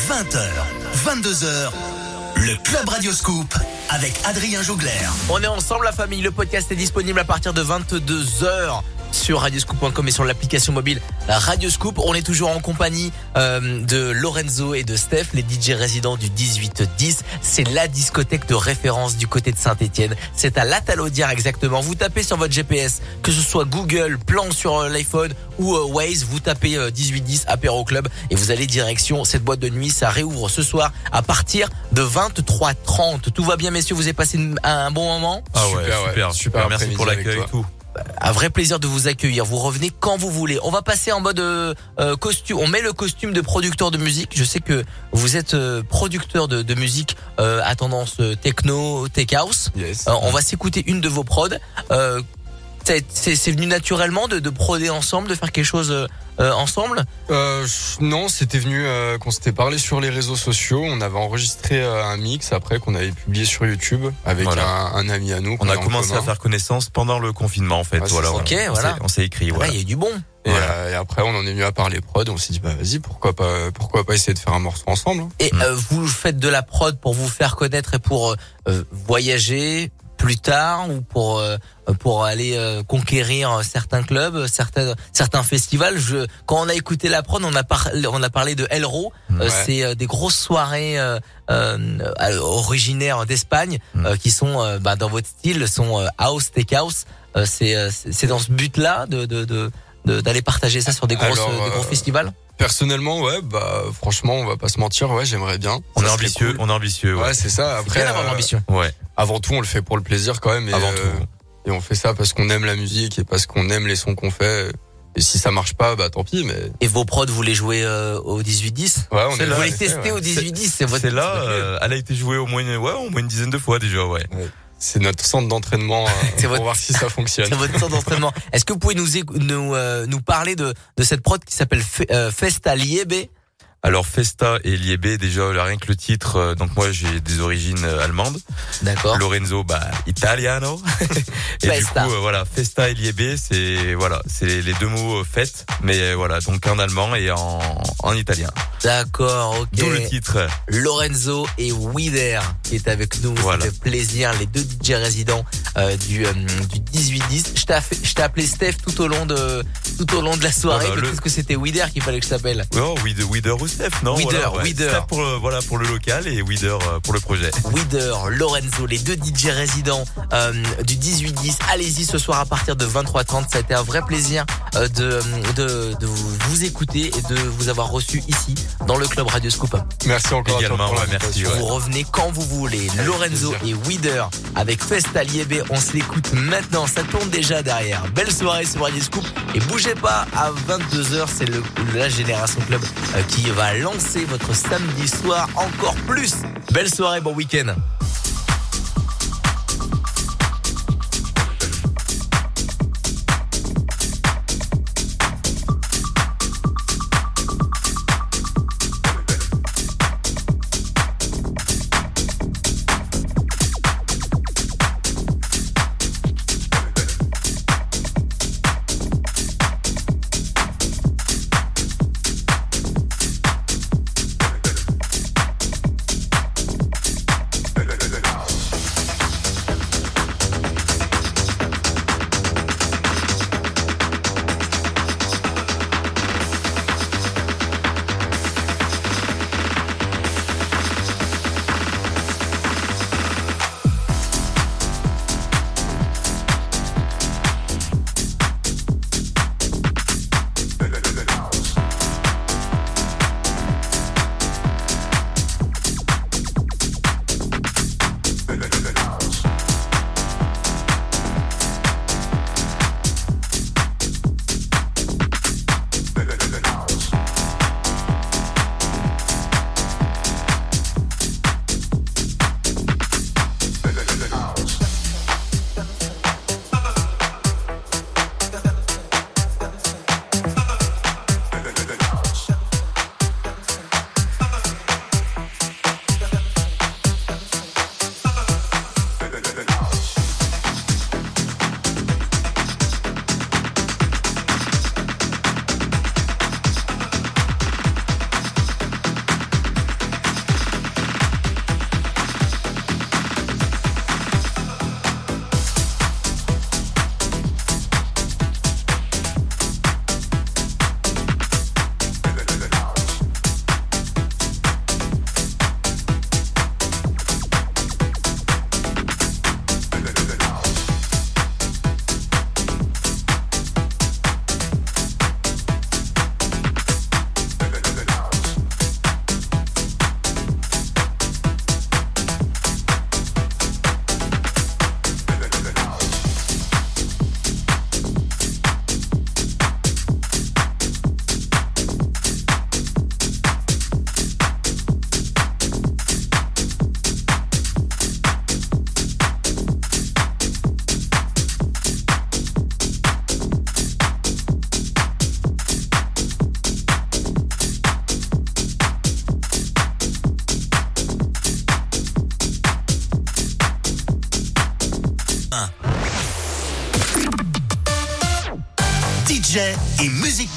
20h, 22h, le Club Radioscoop avec Adrien Jougler. On est ensemble la famille. Le podcast est disponible à partir de 22h sur radioscoop.com et sur l'application mobile Radioscoop. On est toujours en compagnie euh, de Lorenzo et de Steph, les DJ résidents du 18-10. C'est la discothèque de référence du côté de Saint-Etienne. C'est à La Talaudière exactement. Vous tapez sur votre GPS, que ce soit Google, plan sur euh, l'iPhone ou euh, Waze, vous tapez euh, 1810 Apéro Club et vous allez direction cette boîte de nuit. Ça réouvre ce soir à partir de 23h30. Tout va bien messieurs, vous avez passé une- un bon moment? Ah ouais, Super, ouais. super, super. Super Merci pour l'accueil et tout. Un vrai plaisir de vous accueillir. Vous revenez quand vous voulez. On va passer en mode euh, euh, costume. On met le costume de producteur de musique. Je sais que vous êtes euh, producteur de, de musique euh, à tendance techno, tech house. Yes. On va s'écouter une de vos prods. C'est- venu naturellement de, de proder ensemble, de faire quelque chose euh, ensemble. Euh, non, c'était venu euh, qu'on s'était parlé sur les réseaux sociaux. On avait enregistré euh, un mix après qu'on avait publié sur YouTube avec Voilà. un, un ami à nous. On a en commencé commun. à faire connaissance pendant le confinement en fait. C'est voilà. Ok, on voilà. s'est- On s'est écrit. Voilà. il y a du bon. Et, Voilà. euh, et après, on en est venu à parler prod. On s'est dit, bah vas-y, pourquoi pas, pourquoi pas essayer de faire un morceau ensemble. hein. Et Mm. euh, vous faites de la prod pour vous faire connaître et pour euh, voyager plus tard ou pour euh, pour aller euh, conquérir certains clubs, certains certains festivals. Je quand on a écouté la prod, on a parlé on a parlé de Elro. Euh, Ouais. c'est euh, des grosses soirées euh, euh, euh, originaires d'Espagne Mm. euh, qui sont euh, bah, dans votre style sont euh, house tech house. Euh, c'est euh, c'est dans ce but-là de de de de- d'aller partager ça sur des grosses Alors, des gros euh, festivals? Personnellement, ouais, bah franchement, on va pas se mentir, ouais, j'aimerais bien. On Ça est ambitieux. cool. On est ambitieux. Ouais, Ouais. c'est ça. Après, bien euh, l'ambition. Ouais. avant tout, on le fait pour le plaisir quand même. Et, Avant euh, tout. Et on fait ça parce qu'on aime la musique et parce qu'on aime les sons qu'on fait. Et si ça marche pas, bah tant pis. Mais Et vos prods, vous les jouez euh, au 18-10 ouais, on C'est est là, Vous les testez ouais. au 18-10, c'est votre C'est là. euh, elle a été jouée au moins, ouais, au moins une dizaine de fois déjà. Ouais. C'est notre centre d'entraînement euh, <laughs> C'est pour votre- voir si ça fonctionne. C'est votre temps d'entraînement. <laughs> Est-ce que vous pouvez nous nous, euh, nous parler de, de cette prod qui s'appelle Fe- euh, Festa Liebe? Alors Festa et Liebe déjà rien que le titre. euh, donc moi j'ai des origines euh, allemandes. D'accord. Lorenzo, bah italiano. <laughs> et du Festa. coup euh, voilà Festa et Liebe c'est voilà c'est les deux mots euh, fête mais voilà donc en allemand et en en italien. D'accord, ok. D'où le titre. Lorenzo et Wider qui est avec nous. Voilà. Ça fait plaisir, les deux DJ résidents euh, du, du 18-10. Je t'ai aff- je t'ai appelé Steph tout au long de tout au long de la soirée. Voilà, le- Peut-être que c'était Wider qu'il fallait que je t'appelle. Oh, Wider, ou Steph, non voilà, ouais. Steph pour le, voilà pour le local et Wider euh, pour le projet. Wider, Lorenzo, les deux DJ résidents euh, du 18-10. Allez-y ce soir à partir de 23h30. Ça a été un vrai plaisir euh, de, de, de vous, vous écouter et de vous avoir reçu ici dans le club Radio Scoop. Merci encore Également, ouais, merci, ouais. Vous revenez quand vous voulez. Lorenzo et Wider avec Festa Liebe. On se l'écoute maintenant. Ça tourne déjà derrière. Belle soirée sur Radio Scoop. Et bougez pas à 22h. C'est la Génération Club euh, qui va lancer votre samedi soir encore plus. Belle soirée, bon week-end.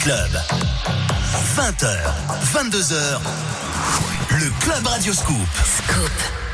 20h, 22h, le Club Radio Scoop. Scoop.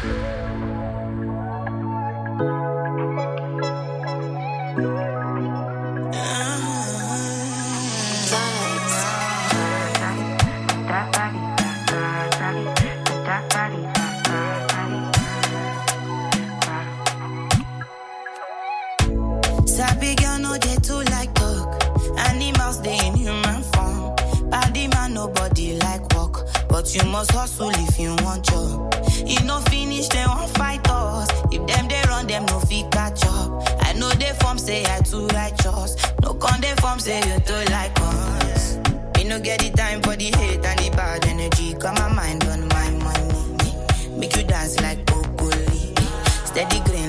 the hate and the bad energy. Got my mind on my money. Make you dance like broccoli. Steady green.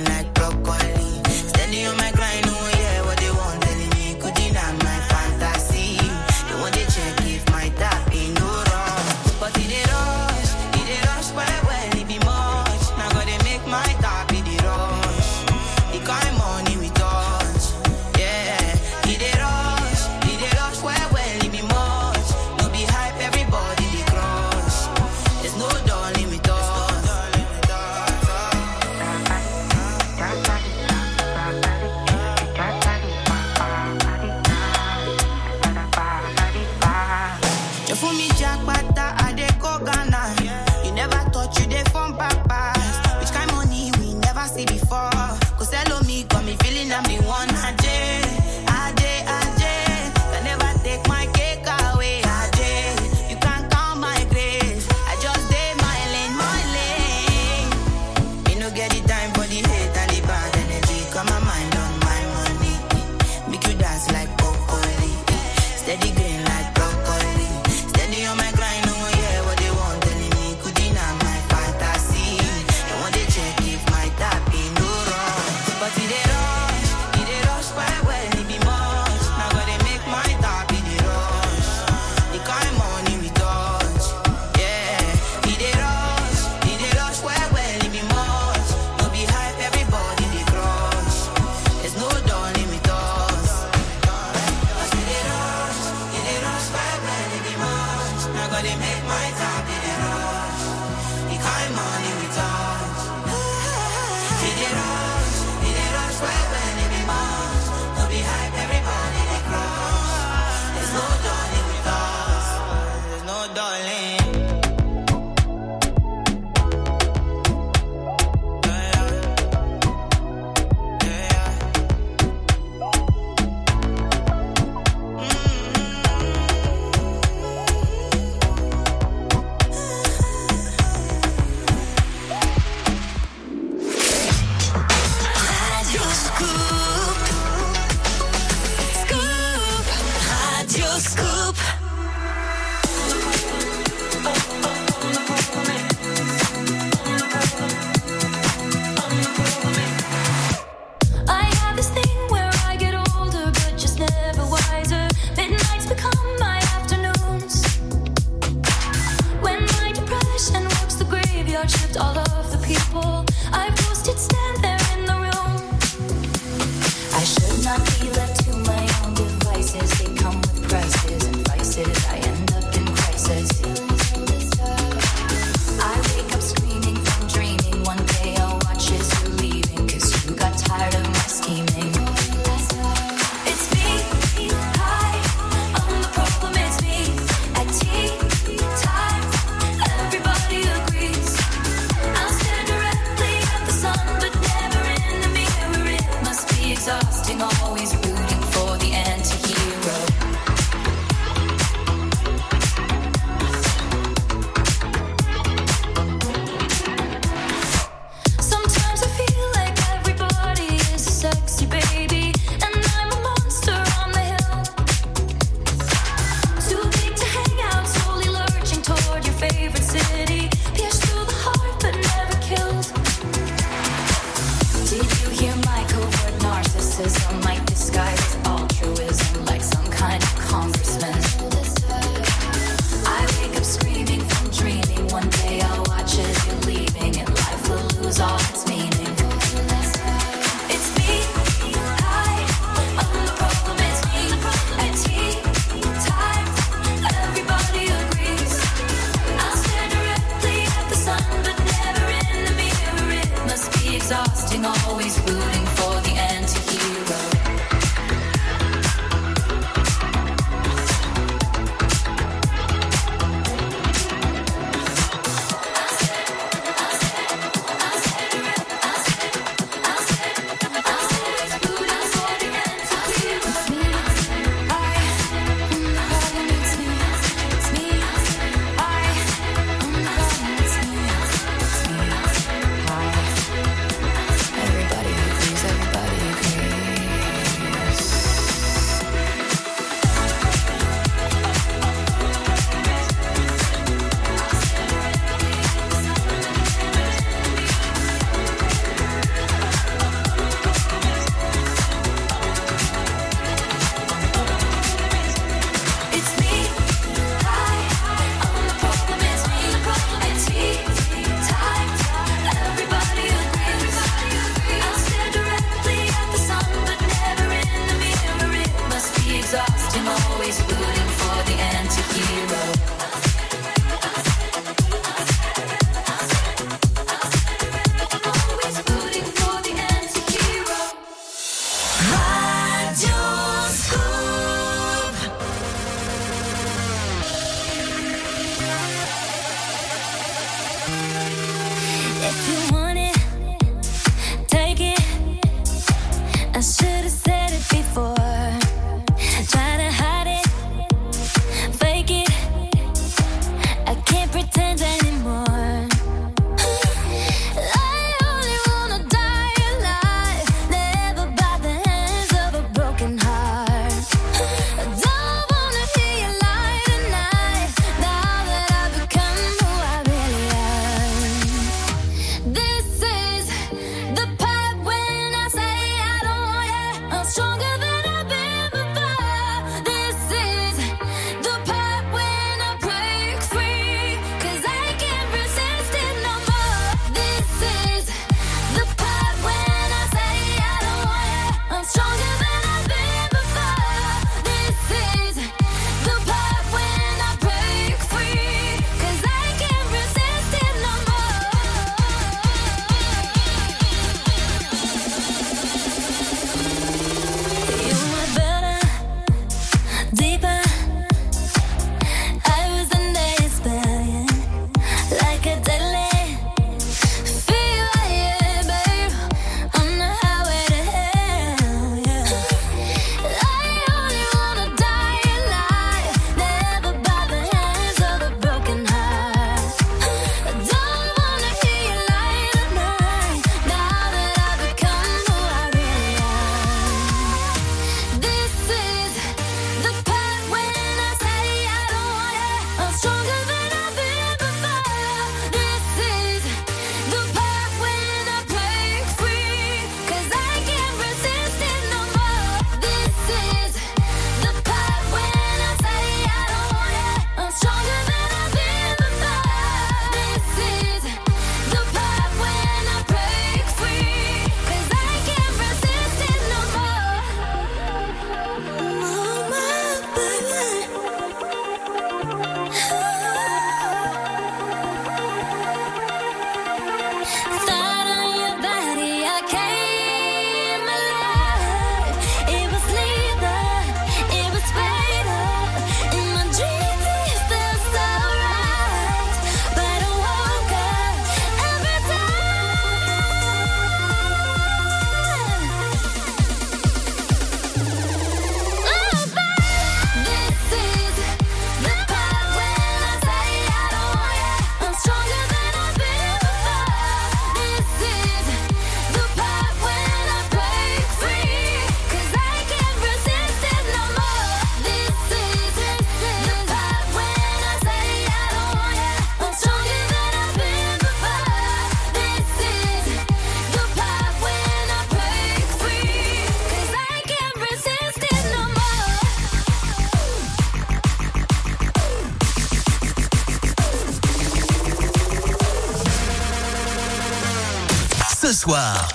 soir.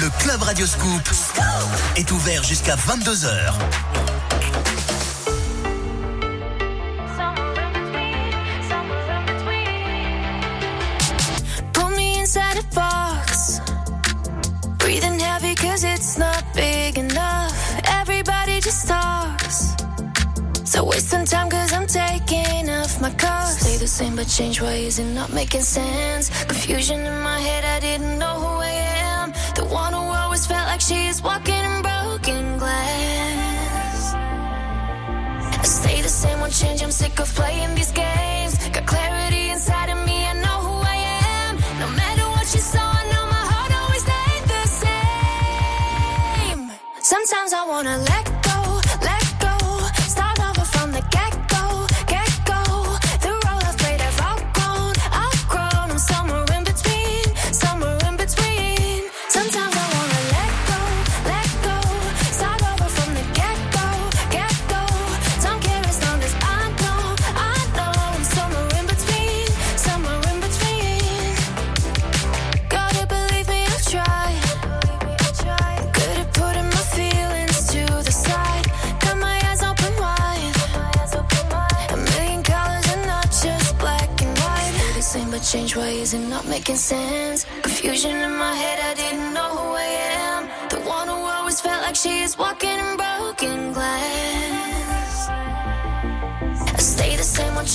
Le Club Radio Scoop est ouvert jusqu'à 22h. Put me inside a box. Breathing heavy cause it's not big enough. Everybody just talks. So wasting time cause I'm taking off my cuffs Stay the same but change, why is it not making sense? Confusion in my head, I didn't know She's walking in broken glass. I stay the same, won't change. I'm sick of playing these games.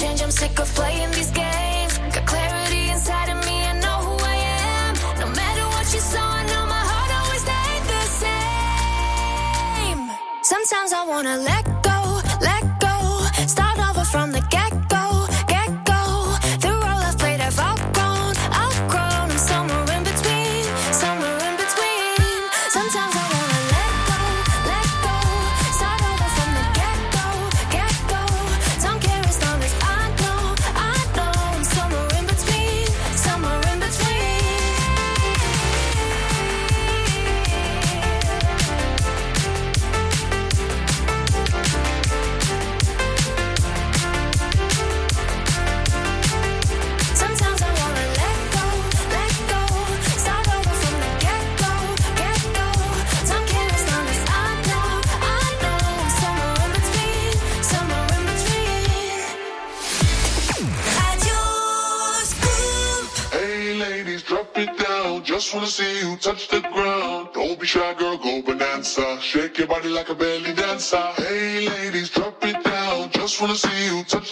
change, I'm sick of playing these games. Got clarity inside of me, I know who I am. No matter what you saw, I know my heart always stayed the same. Sometimes I wanna let like a belly dancer. Hey ladies, drop it down. Just wanna see you touch.